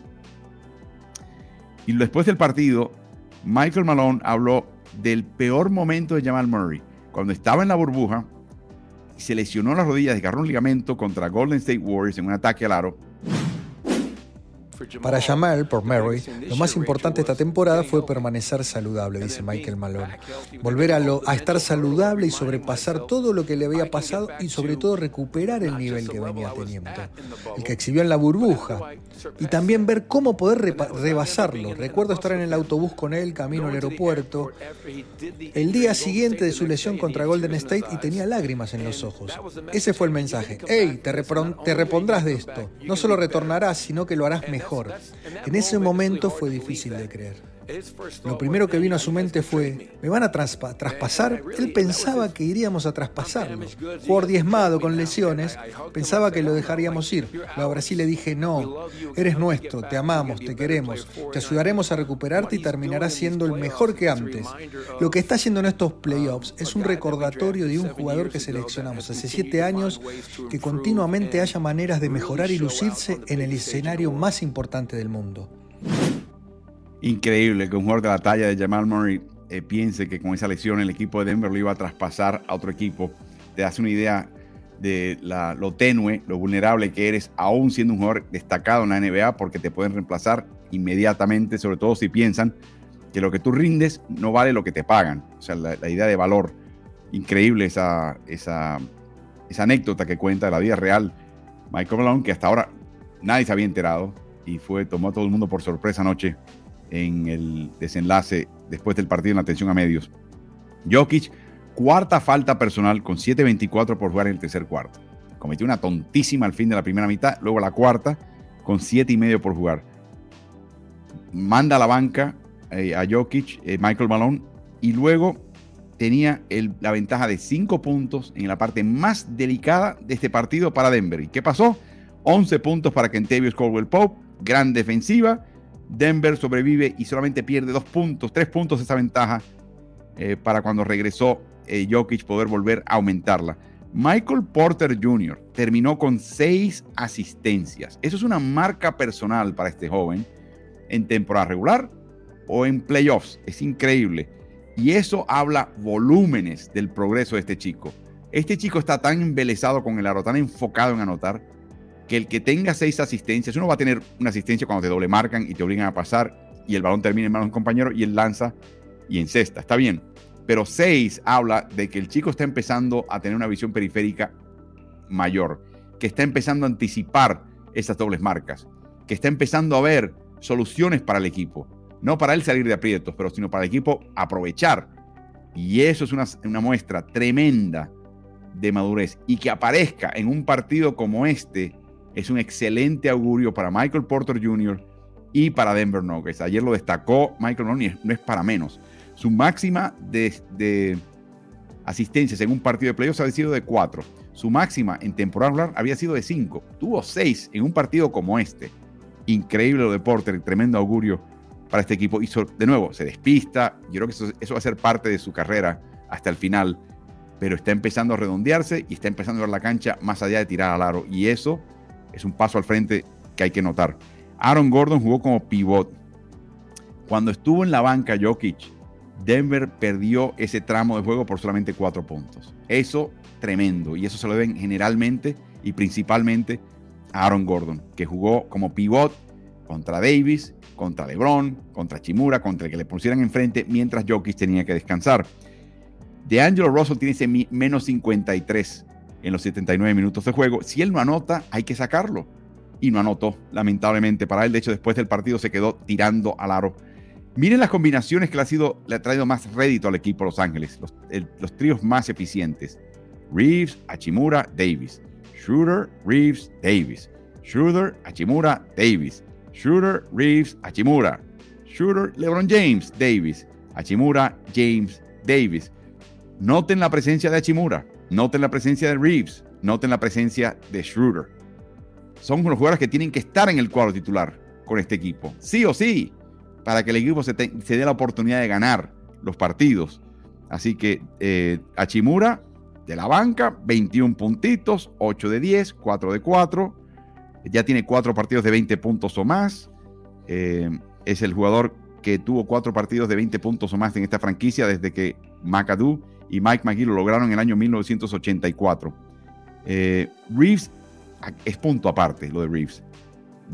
Y después del partido, Michael Malone habló del peor momento de Jamal Murray, cuando estaba en la burbuja se lesionó las rodillas, desgarró un ligamento contra Golden State Warriors en un ataque al aro para Jamal, por Mary, lo más importante esta temporada fue permanecer saludable, dice Michael Malone. Volver a, lo, a estar saludable y sobrepasar todo lo que le había pasado y sobre todo recuperar el nivel que venía teniendo, el que exhibió en la burbuja. Y también ver cómo poder rebasarlo. Recuerdo estar en el autobús con él camino al aeropuerto el día siguiente de su lesión contra Golden State y tenía lágrimas en los ojos. Ese fue el mensaje. Hey, te, te repondrás de esto. No solo retornarás, sino que lo harás mejor. En ese momento fue difícil de creer. Lo primero que vino a su mente fue, ¿me van a traspasar? Él pensaba que iríamos a traspasarlo. Por diezmado con lesiones, pensaba que lo dejaríamos ir. Lo abracé le dije, no, eres nuestro, te amamos, te queremos, te ayudaremos a recuperarte y terminarás siendo el mejor que antes. Lo que está haciendo en estos playoffs es un recordatorio de un jugador que seleccionamos hace siete años, que continuamente haya maneras de mejorar y lucirse en el escenario más importante del mundo increíble que un jugador de la talla de Jamal Murray eh, piense que con esa lesión el equipo de Denver lo iba a traspasar a otro equipo. Te hace una idea de lo tenue, lo vulnerable que eres, aún siendo un jugador destacado en la NBA, porque te pueden reemplazar inmediatamente, sobre todo si piensan que lo que tú rindes no vale lo que te pagan. O sea, la, idea de valor. Increíble esa, anécdota que cuenta de la vida real Michael Malone, que hasta ahora nadie se había enterado y fue, tomó a todo el mundo por sorpresa anoche en el desenlace después del partido en la atención a medios. Jokic, cuarta falta personal con 7.24 por jugar en el tercer cuarto. Cometió una tontísima al fin de la primera mitad, luego la cuarta con 7.5 por jugar. Manda a la banca eh, a Jokic, eh, Michael Malone, y luego tenía la ventaja de 5 puntos en la parte más delicada de este partido para Denver. ¿Y qué pasó? 11 puntos para Kentavious Caldwell Pope, gran defensiva, Denver sobrevive y solamente pierde dos puntos, tres puntos esa ventaja eh, para cuando regresó eh, Jokic poder volver a aumentarla. Michael Porter Jr. terminó con seis asistencias. Eso es una marca personal para este joven en temporada regular o en playoffs. Es increíble. Y eso habla volúmenes del progreso de este chico. Este chico está tan embelesado con el aro, tan enfocado en anotar, que el que tenga seis asistencias, uno va a tener una asistencia cuando te doble marcan y te obligan a pasar y el balón termina en manos de un compañero y él lanza y encesta. Está bien. Pero seis habla de que el chico está empezando a tener una visión periférica mayor, que está empezando a anticipar esas dobles marcas, que está empezando a ver soluciones para el equipo. No para él salir de aprietos, pero sino para el equipo aprovechar. Y eso es una, una muestra tremenda de madurez. Y que aparezca en un partido como este es un excelente augurio para Michael Porter Jr. y para Denver Nuggets. Ayer lo destacó Michael Malone no es para menos. Su máxima de, asistencias en un partido de playoffs había sido de 4. Su máxima en temporada regular había sido de 5. Tuvo 6 en un partido como este. Increíble lo de Porter, tremendo augurio para este equipo. Y de nuevo, se despista. Yo creo que eso, eso va a ser parte de su carrera hasta el final. Pero está empezando a redondearse y está empezando a ver la cancha más allá de tirar al aro. Y eso es un paso al frente que hay que notar. Aaron Gordon jugó como pivot. Cuando estuvo en la banca Jokic, Denver perdió ese tramo de juego por solamente cuatro puntos. Eso tremendo. Y eso se lo deben generalmente y principalmente a Aaron Gordon, que jugó como pivot contra Davis, contra LeBron, contra Chimura, contra el que le pusieran enfrente mientras Jokic tenía que descansar. De Angelo Russell tiene ese menos 53 en los 79 minutos de juego. Si él no anota, hay que sacarlo. Y no anotó, lamentablemente para él. De hecho, después del partido se quedó tirando al aro Miren las combinaciones que le ha, traído más rédito al equipo Los Ángeles, los, tríos más eficientes. Reeves, Hachimura, Davis. Shooter, Reeves, Davis. Shooter, Hachimura, Davis. Shooter, Reeves, Hachimura. Shooter, LeBron James, Davis. Hachimura, James, Davis. Noten la presencia de Hachimura. Noten la presencia de Reeves. Noten la presencia de Shooter. Son los jugadores que tienen que estar en el cuadro titular con este equipo. Sí o sí para que el equipo se, dé la oportunidad de ganar los partidos. Así que eh, Achimura de la banca, 21 puntitos, 8 de 10, 4 de 4. Ya tiene 4 partidos de 20 puntos o más. Eh, es el jugador que tuvo 4 partidos de 20 puntos o más en esta franquicia desde que McAdoo y Mike McGee lo lograron en el año 1984. Eh, Reeves es punto aparte, lo de Reeves.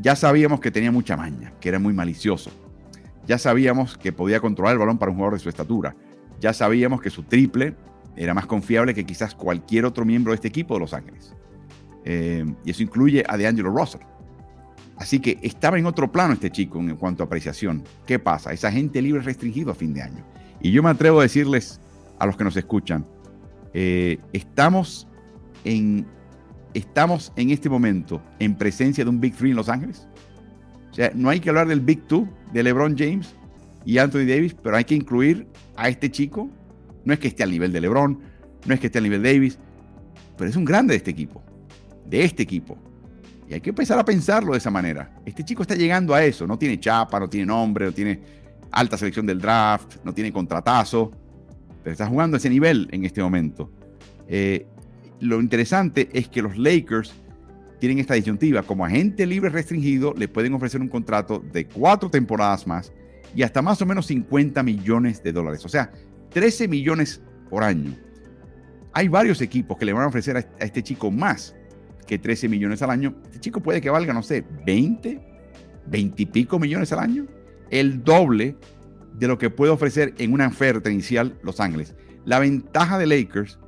Ya sabíamos que tenía mucha maña, que era muy malicioso. Ya sabíamos que podía controlar el balón para un jugador de su estatura. Ya sabíamos que su triple era más confiable que quizás cualquier otro miembro de este equipo de Los Ángeles. Eh, y eso incluye a DeAngelo Russell. Así que estaba en otro plano este chico en cuanto a apreciación. ¿Qué pasa? Esa gente libre restringido a fin de año. Y yo me atrevo a decirles a los que nos escuchan, eh, estamos, en, estamos en este momento en presencia de un Big Three en Los Ángeles. O sea, no hay que hablar del Big Two de LeBron James y Anthony Davis, pero hay que incluir a este chico. No es que esté al nivel de LeBron, no es que esté al nivel de Davis, pero es un grande de este equipo, de este equipo. Y hay que empezar a pensarlo de esa manera. Este chico está llegando a eso, no tiene chapa, no tiene nombre, no tiene alta selección del draft, no tiene contratazo, pero está jugando a ese nivel en este momento. Eh, lo interesante es que los Lakers tienen esta disyuntiva. Como agente libre restringido, le pueden ofrecer un contrato de cuatro temporadas más y hasta más o menos 50 millones de dólares. O sea, 13 millones por año. Hay varios equipos que le van a ofrecer a este chico más que 13 millones al año. Este chico puede que valga, no sé, 20, 20 y pico millones al año. El doble de lo que puede ofrecer en una oferta inicial Los Ángeles. La ventaja de Lakers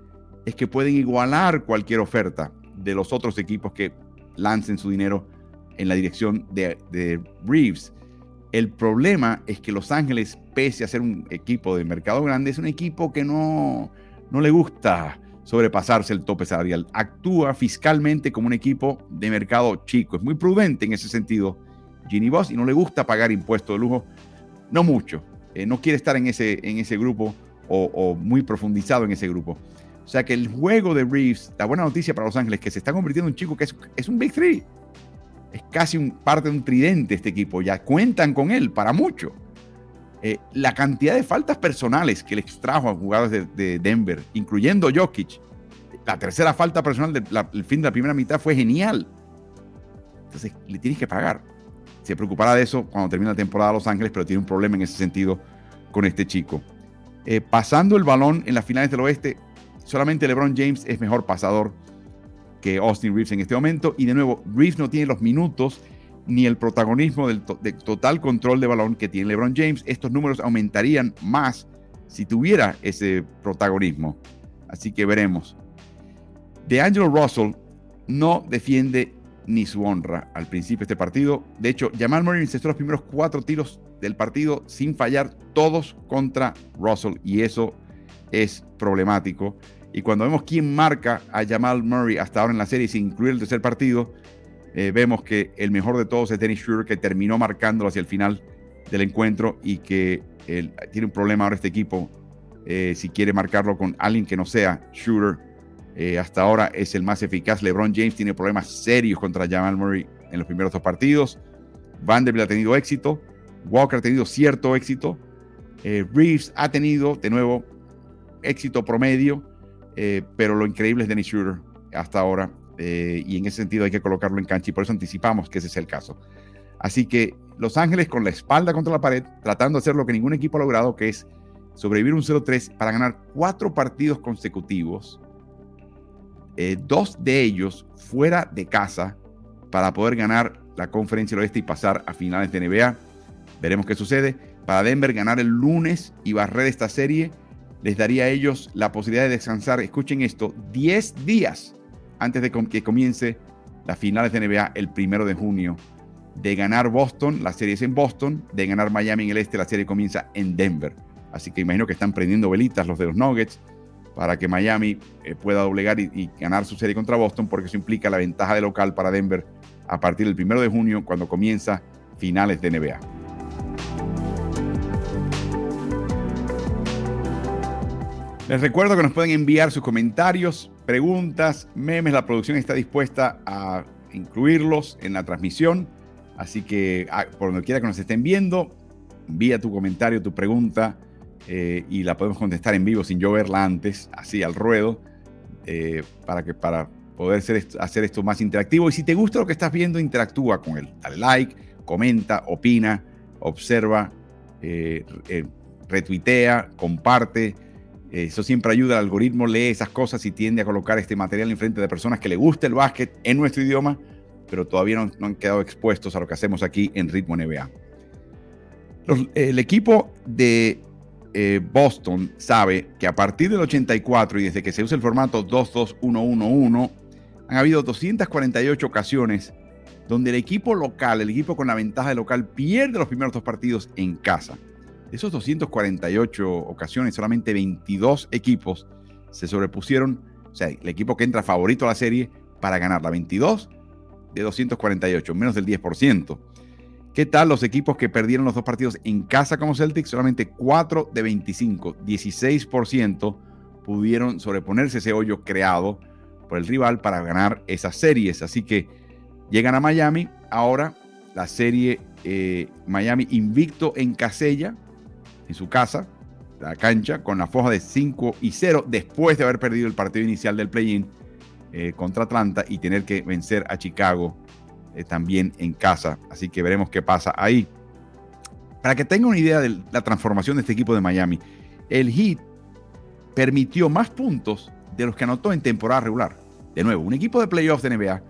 es que pueden igualar cualquier oferta de los otros equipos que lancen su dinero en la dirección de, Reeves. El problema es que Los Ángeles, pese a ser un equipo de mercado grande, es un equipo que no, no le gusta sobrepasarse el tope salarial. Actúa fiscalmente como un equipo de mercado chico. Es muy prudente en ese sentido Ginny Boss y no le gusta pagar impuestos de lujo. No mucho. Eh, no quiere estar en ese, en ese grupo o, muy profundizado en ese grupo. O sea que el juego de Reeves, la buena noticia para Los Ángeles, que se está convirtiendo en un chico que es, un Big Three. es casi un, parte de un tridente este equipo, ya cuentan con él para mucho. Eh, la cantidad de faltas personales que le extrajo a jugadores de, Denver, incluyendo Jokic, la tercera falta personal del fin de la primera mitad fue genial. Entonces, le tienes que pagar. Se preocupará de eso cuando termine la temporada de Los Ángeles, pero tiene un problema en ese sentido con este chico. Eh, pasando el balón en las finales del oeste, solamente LeBron James es mejor pasador que Austin Reeves en este momento. Y de nuevo, Reeves no tiene los minutos ni el protagonismo del total control de balón que tiene LeBron James. Estos números aumentarían más si tuviera ese protagonismo. Así que veremos. De Angelo Russell no defiende ni su honra al principio de este partido. De hecho, Jamal Murray incestó los primeros cuatro tiros del partido sin fallar, todos contra Russell. Y eso es problemático. Y cuando vemos quién marca a Jamal Murray hasta ahora en la serie, sin incluir el tercer partido, eh, vemos que el mejor de todos es Dennis Schroeder, que terminó marcándolo hacia el final del encuentro y que tiene un problema ahora este equipo eh, si quiere marcarlo con alguien que no sea Schroeder. Eh, hasta ahora es el más eficaz. LeBron James tiene problemas serios contra Jamal Murray en los primeros dos partidos. Vanderbilt ha tenido éxito. Walker ha tenido cierto éxito. Reeves ha tenido, de nuevo, éxito promedio. Eh, pero lo increíble es Dennis Schroeder hasta ahora. Eh, y en ese sentido hay que colocarlo en cancha y por eso anticipamos que ese es el caso. Así que Los Ángeles con la espalda contra la pared, tratando de hacer lo que ningún equipo ha logrado, que es sobrevivir un 0-3 para ganar cuatro partidos consecutivos, eh, dos de ellos fuera de casa, para poder ganar la conferencia del oeste y pasar a finales de NBA. Veremos qué sucede. Para Denver ganar el lunes y barrer esta serie les daría a ellos la posibilidad de descansar, escuchen esto, 10 días antes de que comience las finales de NBA el primero de junio. De ganar Boston, la serie es en Boston, de ganar Miami en el este, la serie comienza en Denver. Así que imagino que están prendiendo velitas los de los Nuggets para que Miami eh, pueda doblegar y, y, ganar su serie contra Boston, porque eso implica la ventaja de local para Denver a partir del primero de junio, cuando comienza finales de NBA. Les recuerdo que nos pueden enviar sus comentarios, preguntas, memes. La producción está dispuesta a incluirlos en la transmisión. Así que ah, por donde quiera que nos estén viendo, envía tu comentario, tu pregunta eh, y la podemos contestar en vivo sin yo verla antes, así al ruedo, eh, para, que, para poder hacer esto, más interactivo. Y si te gusta lo que estás viendo, interactúa con él. Dale like, comenta, opina, observa, eh, retuitea, comparte eso siempre ayuda, al algoritmo lee esas cosas y tiende a colocar este material en frente de personas que le gusta el básquet en nuestro idioma, pero todavía no, han quedado expuestos a lo que hacemos aquí en Ritmo NBA. el equipo de eh, Boston sabe que a partir del 84 y desde que se usa el formato 2-2-1-1-1, han habido 248 ocasiones donde el equipo local, el equipo con la ventaja de local, pierde los primeros dos partidos en casa. De esos 248 ocasiones, solamente 22 equipos se sobrepusieron, o sea, el equipo que entra favorito a la serie para ganar la 22 de 248, menos del 10%. ¿Qué tal los equipos que perdieron los dos partidos en casa como Celtics? Solamente 4 de 25, 16% pudieron sobreponerse ese hoyo creado por el rival para ganar esas series. Así que llegan a Miami. Ahora la serie eh, Miami invicto en Casella, en su casa, la cancha, con la foja de 5 y 0 después de haber perdido el partido inicial del play-in eh, contra Atlanta y tener que vencer a Chicago eh, también en casa. Así que veremos qué pasa ahí. Para que tengan una idea de la transformación de este equipo de Miami, el Heat permitió más puntos de los que anotó en temporada regular. De nuevo, un equipo de playoffs de NBA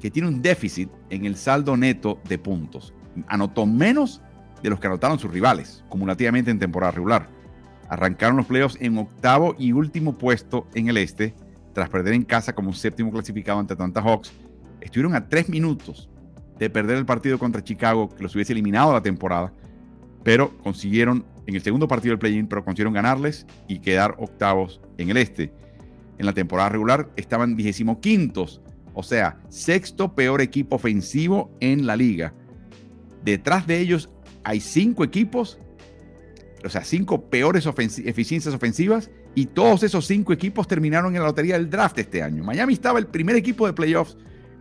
que tiene un déficit en el saldo neto de puntos. Anotó menos de los que anotaron sus rivales, cumulativamente en temporada regular. Arrancaron los playoffs en octavo y último puesto en el este, tras perder en casa como séptimo clasificado ante Atlanta Hawks. Estuvieron a tres minutos de perder el partido contra Chicago, que los hubiese eliminado la temporada, pero consiguieron en el segundo partido del play-in, pero consiguieron ganarles y quedar octavos en el este. En la temporada regular estaban quintos, o sea, sexto peor equipo ofensivo en la liga. Detrás de ellos hay cinco equipos, o sea, cinco peores eficiencias ofensivas, y todos esos cinco equipos terminaron en la lotería del draft este año. Miami estaba el primer equipo de playoffs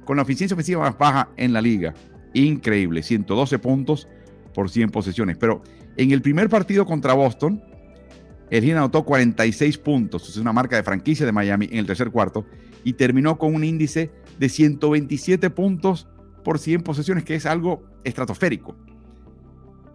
con la eficiencia ofensiva más baja en la liga. Increíble, 112 puntos por 100 posesiones. Pero en el primer partido contra Boston, el Heat anotó 46 puntos, es una marca de franquicia de Miami en el tercer cuarto, y terminó con un índice de 127 puntos por 100 posesiones, que es algo estratosférico.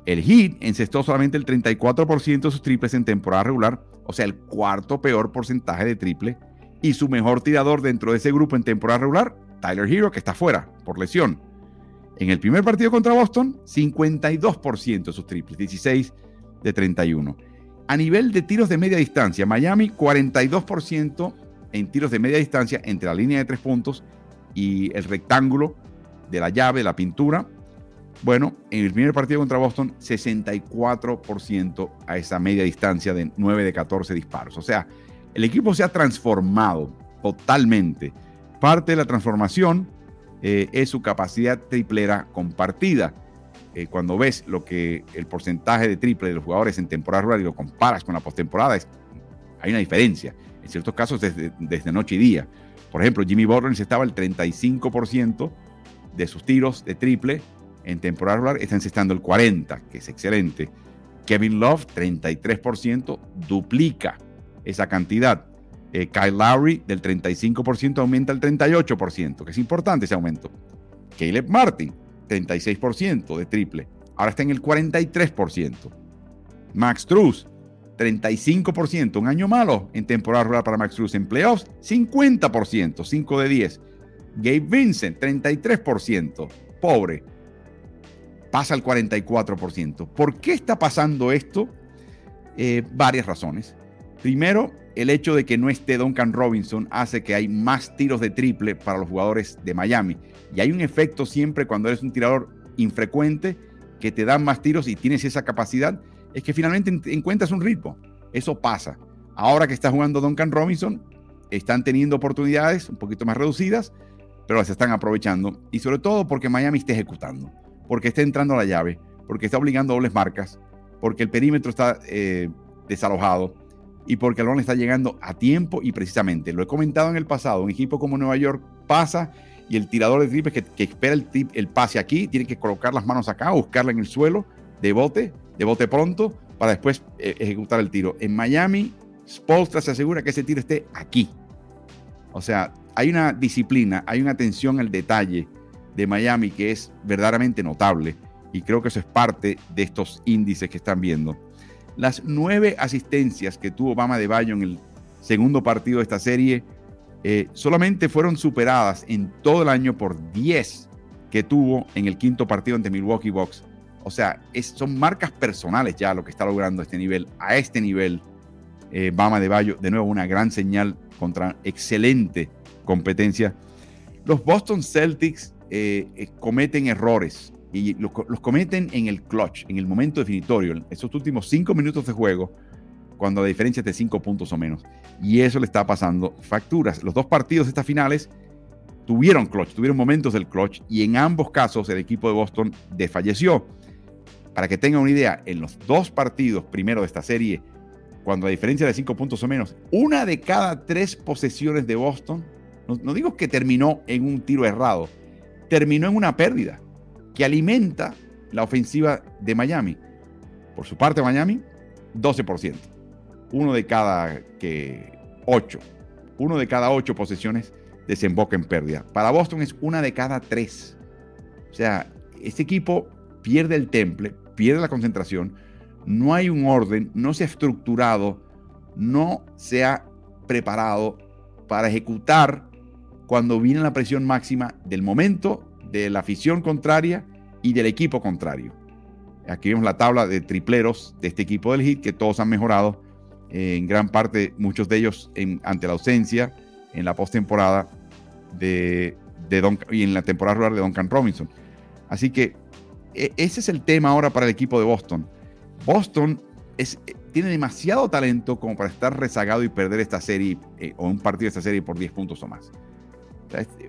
El Heat encestó solamente el 34% de sus triples en temporada regular, o sea, el cuarto peor porcentaje de triple, y su mejor tirador dentro de ese grupo en temporada regular, Tyler Hero, que está fuera por lesión. En el primer partido contra Boston, 52% de sus triples, 16 de 31. A nivel de tiros de media distancia, Miami 42% en tiros de media distancia entre la línea de tres puntos y el rectángulo de la llave, la pintura. Bueno, en el primer partido contra Boston, 64% a esa media distancia de 9 de 14 disparos. O sea, el equipo se ha transformado totalmente. Parte de la transformación eh, es su capacidad triplera compartida. Eh, cuando ves lo que el porcentaje de triple de los jugadores en temporada rural y lo comparas con la postemporada, hay una diferencia. En ciertos casos, desde, noche y día. Por ejemplo, Jimmy Butler estaba el 35% de sus tiros de triple en temporada regular, está encestando el 40%, que es excelente. Kevin Love, 33%, duplica esa cantidad. Eh, Kyle Lowry del 35% aumenta al 38%, que es importante ese aumento. Caleb Martin, 36% de triple. Ahora está en el 43%. Max Truss, 35%. Un año malo en temporada rural para Max Truss. En playoffs, 50%, 5 de 10. Gabe Vincent, 33%. Pobre. Pasa al 44%. ¿Por qué está pasando esto? Eh, varias razones. Primero, el hecho de que no esté Duncan Robinson hace que hay más tiros de triple para los jugadores de Miami. Y hay un efecto siempre cuando eres un tirador infrecuente que te dan más tiros y tienes esa capacidad, es que finalmente encuentras un ritmo. Eso pasa. Ahora que está jugando Duncan Robinson, están teniendo oportunidades un poquito más reducidas, pero las están aprovechando. Y sobre todo porque Miami está ejecutando, porque está entrando a la llave, porque está obligando dobles marcas, porque el perímetro está eh, desalojado y porque el balón está llegando a tiempo y precisamente. Lo he comentado en el pasado, un equipo como Nueva York pasa y el tirador de triples que, espera el, pase aquí tiene que colocar las manos acá, buscarla en el suelo, de bote, de bote pronto, para después eh, ejecutar el tiro. En Miami, Spolstra se asegura que ese tiro esté aquí. O sea, hay una disciplina, hay una atención al detalle de Miami que es verdaderamente notable y creo que eso es parte de estos índices que están viendo. Las nueve asistencias que tuvo Bama de Bayo en el segundo partido de esta serie eh, solamente fueron superadas en todo el año por 10 que tuvo en el quinto partido ante Milwaukee Bucks. O sea, son marcas personales ya lo que está logrando este nivel. A este nivel, eh, Bama de Bayo, de nuevo, una gran señal contra excelente competencia. Los Boston Celtics eh, cometen errores y los, cometen en el clutch, en el momento definitorio, esos últimos cinco minutos de juego, cuando la diferencia es de cinco puntos o menos. Y eso le está pasando facturas. Los dos partidos de estas finales tuvieron clutch, tuvieron momentos del clutch, y en ambos casos el equipo de Boston desfalleció. Para que tengan una idea, en los dos partidos primero de esta serie, cuando la diferencia de cinco puntos o menos, una de cada tres posesiones de Boston, no digo que terminó en un tiro errado, terminó en una pérdida que alimenta la ofensiva de Miami. Por su parte, Miami, 12%. Uno de cada que, ocho. Uno de cada ocho posesiones desemboca en pérdida. Para Boston es una de cada tres. O sea, este equipo pierde el temple, pierde la concentración, no hay un orden, no se ha estructurado, no se ha preparado para ejecutar cuando viene la presión máxima del momento de la afición contraria y del equipo contrario. Aquí vemos la tabla de tripleros de este equipo del Heat, que todos han mejorado eh, en gran parte, muchos de ellos ante la ausencia en la postemporada de, de y en la temporada rural de Duncan Robinson. Así que e, ese es el tema ahora para el equipo de Boston. Boston es, eh, tiene demasiado talento como para estar rezagado y perder esta serie eh, o un partido de esta serie por 10 puntos o más.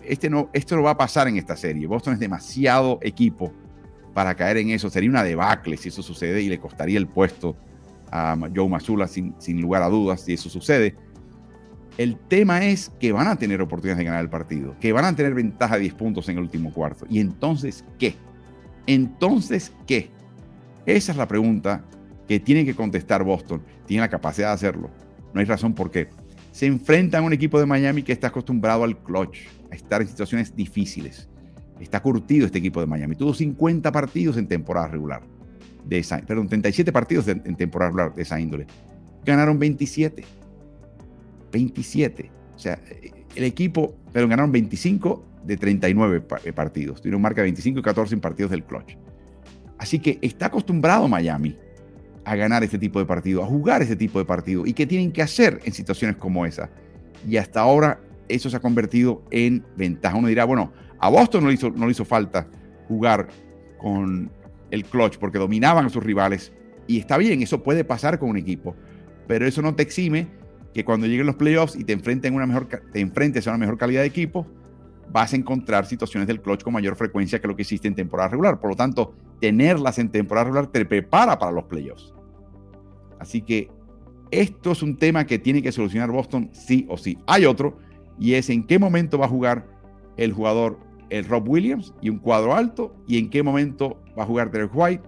Este no, esto no va a pasar en esta serie. Boston es demasiado equipo para caer en eso. Sería una debacle si eso sucede y le costaría el puesto a Joe Mazzulla sin, sin lugar a dudas si eso sucede. El tema es que van a tener oportunidades de ganar el partido, que van a tener ventaja de 10 puntos en el último cuarto. ¿Y entonces qué? Entonces, ¿qué? Esa es la pregunta que tiene que contestar Boston. Tiene la capacidad de hacerlo. No hay razón por qué. Se enfrenta a un equipo de Miami que está acostumbrado al clutch, a estar en situaciones difíciles. Está curtido este equipo de Miami. Tuvo 50 partidos en temporada regular. De esa, perdón, 37 partidos en temporada regular de esa índole. Ganaron 27. 27. O sea, el equipo, pero ganaron 25 de 39 eh, partidos. Tuvieron marca de 25 y 14 en partidos del clutch. Así que está acostumbrado Miami a ganar este tipo de partido, a jugar este tipo de partido. ¿Y qué tienen que hacer en situaciones como esa? Y hasta ahora eso se ha convertido en ventaja. Uno dirá, bueno, a Boston no le hizo, no le hizo falta jugar con el clutch porque dominaban a sus rivales. Y está bien, eso puede pasar con un equipo. Pero eso no te exime que cuando lleguen los playoffs y te, enfrenten una mejor, te enfrentes a una mejor calidad de equipo, vas a encontrar situaciones del clutch con mayor frecuencia que lo que existe en temporada regular. Por lo tanto, tenerlas en temporada regular te prepara para los playoffs. Así que esto es un tema que tiene que solucionar Boston sí o sí. Hay otro, y es en qué momento va a jugar el jugador, el Rob Williams, y un cuadro alto, y en qué momento va a jugar Derek White,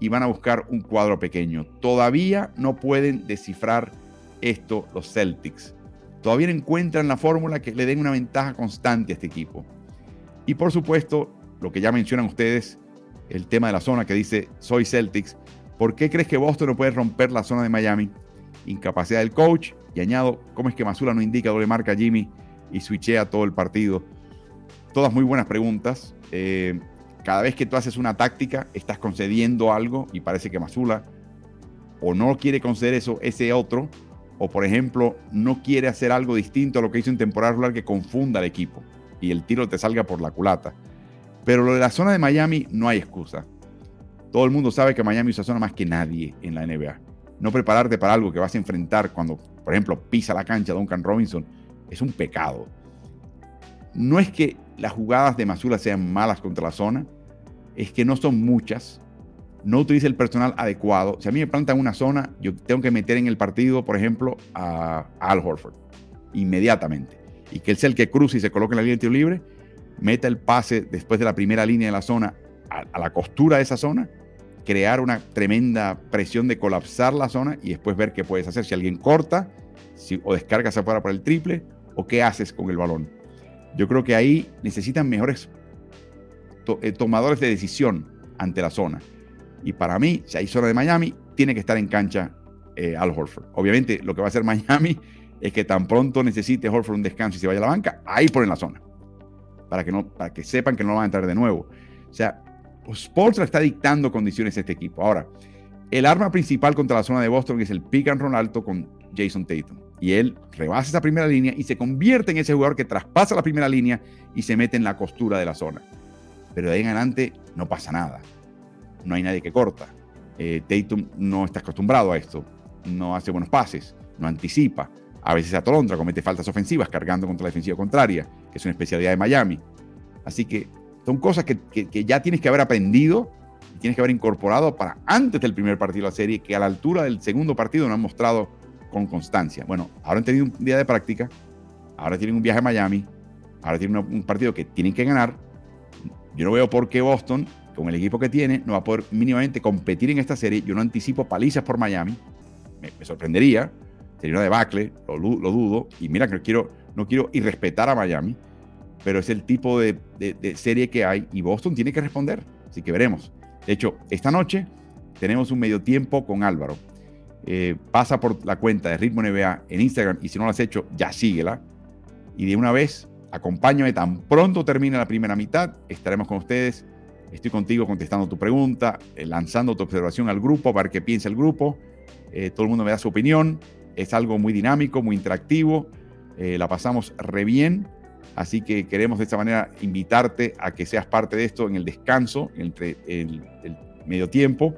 y van a buscar un cuadro pequeño. Todavía no pueden descifrar esto los Celtics todavía no encuentran la fórmula que le den una ventaja constante a este equipo. Y por supuesto, lo que ya mencionan ustedes, el tema de la zona que dice soy Celtics. ¿Por qué crees que Boston no puede romper la zona de Miami? Incapacidad del coach. Y añado, ¿cómo es que Masula no indica doble marca a Jimmy y switchea todo el partido? Todas muy buenas preguntas. Eh, cada vez que tú haces una táctica, estás concediendo algo y parece que Masula o no quiere conceder eso, ese otro, o por ejemplo no quiere hacer algo distinto a lo que hizo en temporada regular que confunda al equipo y el tiro te salga por la culata. Pero lo de la zona de Miami no hay excusa. Todo el mundo sabe que Miami usa zona más que nadie en la NBA. No prepararte para algo que vas a enfrentar cuando, por ejemplo, pisa la cancha Duncan Robinson es un pecado. No es que las jugadas de Masula sean malas contra la zona, es que no son muchas no utilice el personal adecuado. Si a mí me plantan una zona, yo tengo que meter en el partido, por ejemplo, a, Al Horford inmediatamente. Y que él sea el que cruce y se coloque en la línea de tiro libre, meta el pase después de la primera línea de la zona a, la costura de esa zona, crear una tremenda presión de colapsar la zona y después ver qué puedes hacer. Si alguien corta si, o descargas afuera para el triple o qué haces con el balón. Yo creo que ahí necesitan mejores eh, tomadores de decisión ante la zona. Y para mí, si hay zona de Miami, tiene que estar en cancha eh, Al Horford. Obviamente, lo que va a hacer Miami es que tan pronto necesite Horford un descanso y se vaya a la banca, ahí ponen la zona. Para que, no, para que sepan que no van a entrar de nuevo. O sea, Sports está dictando condiciones a este equipo. Ahora, el arma principal contra la zona de Boston es el pick and roll alto con Jason Tatum. Y él rebasa esa primera línea y se convierte en ese jugador que traspasa la primera línea y se mete en la costura de la zona. Pero de ahí en adelante no pasa nada no hay nadie que corta. Eh, Tatum no está acostumbrado a esto, no hace buenos pases, no anticipa. A veces atolondra, comete faltas ofensivas cargando contra la defensiva contraria, que es una especialidad de Miami. Así que son cosas que, ya tienes que haber aprendido tienes que haber incorporado para antes del primer partido de la serie, que a la altura del segundo partido no han mostrado con constancia. Bueno, ahora han tenido un día de práctica, ahora tienen un viaje a Miami, ahora tienen un partido que tienen que ganar. Yo no veo por qué Boston con el equipo que tiene, no va a poder mínimamente competir en esta serie. Yo no anticipo palizas por Miami. Me, sorprendería. Sería una debacle, lo, lo, dudo. Y mira que no quiero, no quiero irrespetar a Miami, pero es el tipo de, serie que hay y Boston tiene que responder. Así que veremos. De hecho, esta noche tenemos un medio tiempo con Álvaro. Eh, pasa por la cuenta de Ritmo NBA en Instagram y si no lo has hecho, ya síguela. Y de una vez, acompáñame tan pronto termine la primera mitad. Estaremos con ustedes Estoy contigo contestando tu pregunta, eh, lanzando tu observación al grupo para que piense el grupo. Eh, todo el mundo me da su opinión. Es algo muy dinámico, muy interactivo. La pasamos re bien. Así que queremos de esta manera invitarte a que seas parte de esto en el descanso, entre el, medio tiempo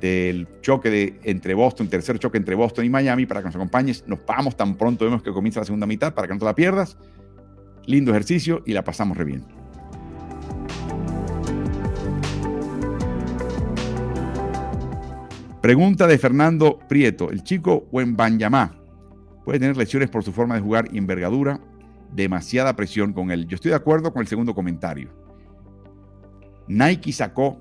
del choque de, entre Boston, tercer choque entre Boston y Miami, para que nos acompañes. Nos vamos tan pronto vemos que comienza la segunda mitad para que no te la pierdas. Lindo ejercicio y la pasamos re bien. Pregunta de Fernando Prieto. El chico Wenbanyamá puede tener lesiones por su forma de jugar y envergadura, demasiada presión con él. Yo estoy de acuerdo con el segundo comentario. Nike sacó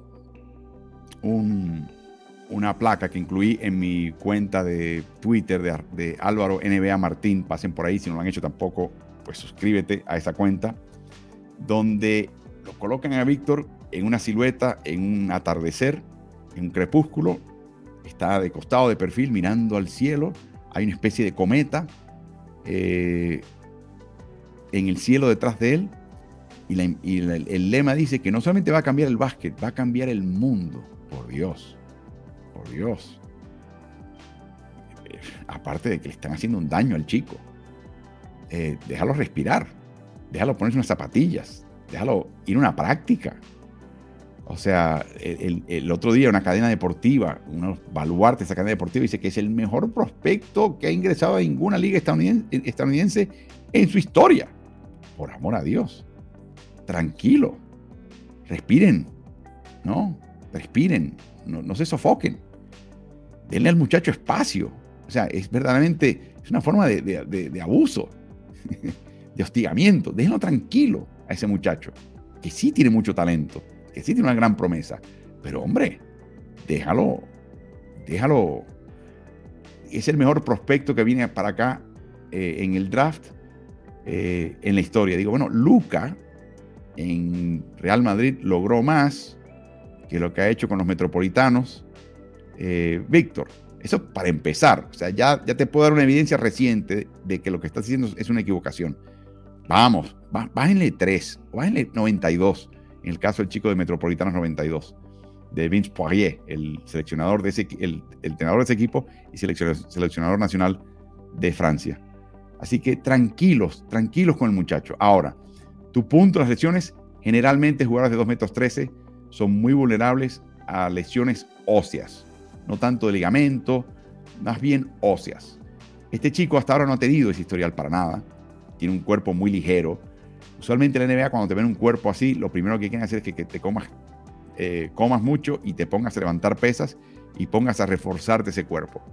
una placa que incluí en mi cuenta de Twitter de, Álvaro NBA Martín. Pasen por ahí, si no lo han hecho tampoco, pues suscríbete a esa cuenta, donde lo colocan a Víctor en una silueta, en un atardecer, en un crepúsculo, está de costado, de perfil, mirando al cielo, hay una especie de cometa eh, en el cielo detrás de él, y, el lema dice que no solamente va a cambiar el básquet, va a cambiar el mundo, por Dios, por Dios. aparte de que le están haciendo un daño al chico, eh, déjalo respirar, déjalo ponerse unas zapatillas, déjalo ir a una práctica. O sea, el, otro día una cadena deportiva, unos baluartes de esa cadena deportiva, dice que es el mejor prospecto que ha ingresado a ninguna liga estadounidense, en su historia. Por amor a Dios. Tranquilo. Respiren. ¿No? Respiren. No, se sofoquen. Denle al muchacho espacio. O sea, es verdaderamente es una forma de, de abuso, de hostigamiento. Déjenlo tranquilo a ese muchacho, que sí tiene mucho talento que sí tiene una gran promesa. Pero hombre, déjalo, déjalo. Es el mejor prospecto que viene para acá eh, en el draft eh, en la historia. Digo, bueno, Luca en Real Madrid logró más que lo que ha hecho con los metropolitanos. Eh, Víctor, eso para empezar. O sea, ya, ya te puedo dar una evidencia reciente de que lo que estás diciendo es una equivocación. Vamos, bájenle 3, bájenle 92 en el caso del chico de Metropolitanos 92, de Vince Poirier, el seleccionador de ese, el, entrenador de ese equipo y seleccionador, nacional de Francia. Así que tranquilos, tranquilos con el muchacho. Ahora, tu punto, las lesiones, generalmente jugadores de 2 metros 13 son muy vulnerables a lesiones óseas, no tanto de ligamento, más bien óseas. Este chico hasta ahora no ha tenido ese historial para nada, tiene un cuerpo muy ligero, Usualmente en la NBA, cuando te ven un cuerpo así, lo primero que quieren hacer es que, te comas, eh, comas mucho y te pongas a levantar pesas y pongas a reforzarte ese cuerpo.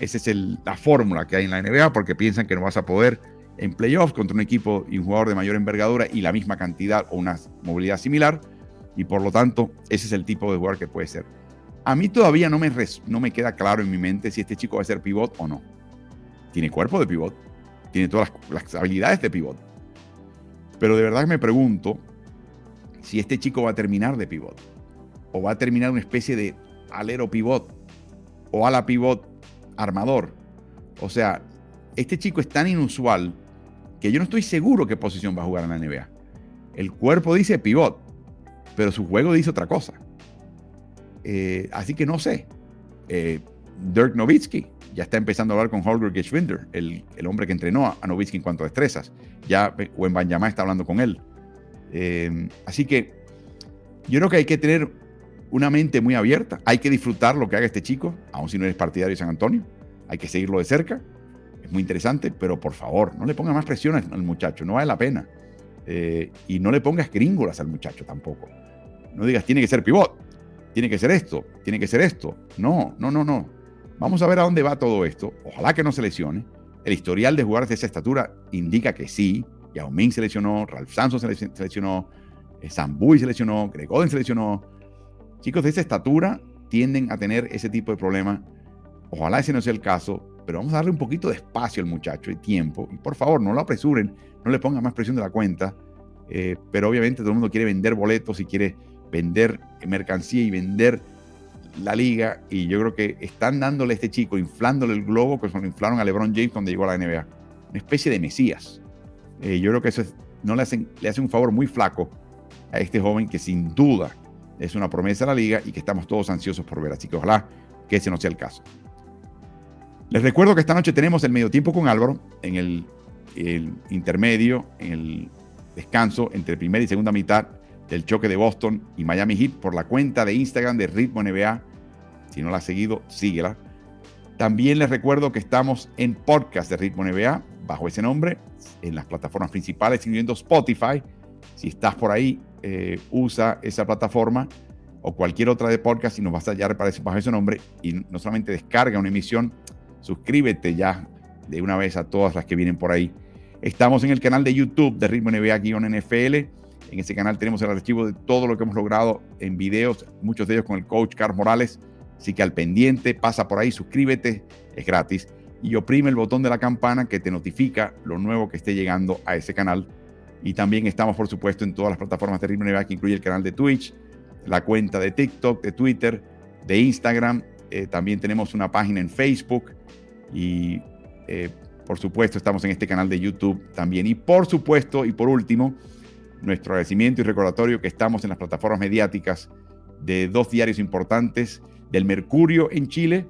Esa es la fórmula que hay en la NBA porque piensan que no vas a poder en playoffs contra un equipo y un jugador de mayor envergadura y la misma cantidad o una movilidad similar. Y por lo tanto, ese es el tipo de jugador que puede ser. A mí todavía no me, queda claro en mi mente si este chico va a ser pivot o no. Tiene cuerpo de pivot, tiene todas las habilidades de pivot pero de verdad me pregunto si este chico va a terminar de pivot o va a terminar una especie de alero pivot o ala pivot armador. O sea, este chico es tan inusual que yo no estoy seguro qué posición va a jugar en la NBA. El cuerpo dice pivot, pero su juego dice otra cosa. Eh, así que no sé. Eh, Dirk Nowitzki ya está empezando a hablar con Holger Geschwinder, el, el hombre que entrenó a Nowitzki en cuanto a destrezas. Ya Banyama está hablando con él. Eh, así que yo creo que hay que tener una mente muy abierta. Hay que disfrutar lo que haga este chico, aun si no eres partidario de San Antonio. Hay que seguirlo de cerca. Es muy interesante, pero por favor, no le ponga más presión al, muchacho. No vale la pena. Eh, y no le pongas gringolas al muchacho tampoco. No digas, tiene que ser pivot, tiene que ser esto, tiene que ser esto. No, no, no, no. Vamos a ver a dónde va todo esto. Ojalá que no se. El historial de jugadores de esa estatura indica que sí. Yao Ming se Ralph Samson se lesionó, eh, Sambuy se lesionó, Greg Oden. Chicos de esa estatura tienden a tener ese tipo de problemas. Ojalá ese no sea el caso, pero vamos a darle un poquito de espacio al muchacho y tiempo. Y por favor, no lo apresuren, no le pongan más presión de la cuenta. Eh, pero obviamente todo el mundo quiere vender boletos y quiere vender mercancía y vender la liga y yo creo que están dándole a este chico, inflándole el globo, que lo inflaron a LeBron James cuando llegó a la NBA. Una especie de mesías. Eh, yo creo que eso es, no le hacen, le hacen un favor muy flaco a este joven que sin duda es una promesa de la liga y que estamos todos ansiosos por ver. Así que ojalá que ese no sea el caso. Les recuerdo que esta noche tenemos el medio tiempo con Álvaro en el, el intermedio, en el descanso entre primera y segunda mitad del choque de Boston y Miami Heat por la cuenta de Instagram de Ritmo NBA. Si no la has seguido, síguela. También les recuerdo que estamos en podcast de Ritmo NBA, bajo ese nombre, en las plataformas principales, incluyendo Spotify. Si estás por ahí, eh, usa esa plataforma o cualquier otra de podcast y nos vas a hallar bajo ese nombre. Y no solamente descarga una emisión, suscríbete ya de una vez a todas las que vienen por ahí. Estamos en el canal de YouTube de Ritmo NBA-NFL. En ese canal tenemos el archivo de todo lo que hemos logrado en videos, muchos de ellos con el coach Carlos Morales. Así que al pendiente, pasa por ahí, suscríbete, es gratis. Y oprime el botón de la campana que te notifica lo nuevo que esté llegando a ese canal. Y también estamos, por supuesto, en todas las plataformas de Ritmo que incluye el canal de Twitch, la cuenta de TikTok, de Twitter, de Instagram. Eh, también tenemos una página en Facebook y eh, por supuesto, estamos en este canal de YouTube también. Y por supuesto, y por último, nuestro agradecimiento y recordatorio que estamos en las plataformas mediáticas de dos diarios importantes, del Mercurio en Chile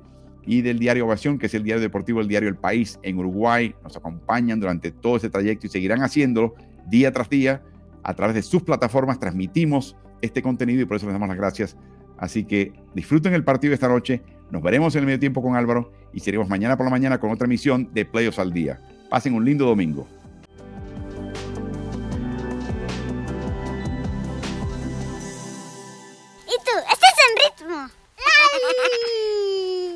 y del diario Ovación, que es el diario deportivo, el diario El País en Uruguay. Nos acompañan durante todo ese trayecto y seguirán haciéndolo día tras día. A través de sus plataformas transmitimos este contenido y por eso les damos las gracias. Así que disfruten el partido esta noche. Nos veremos en el medio tiempo con Álvaro y seremos mañana por la mañana con otra emisión de Playoffs al Día. Pasen un lindo domingo. ¿Y tú? ¿Estás en ritmo?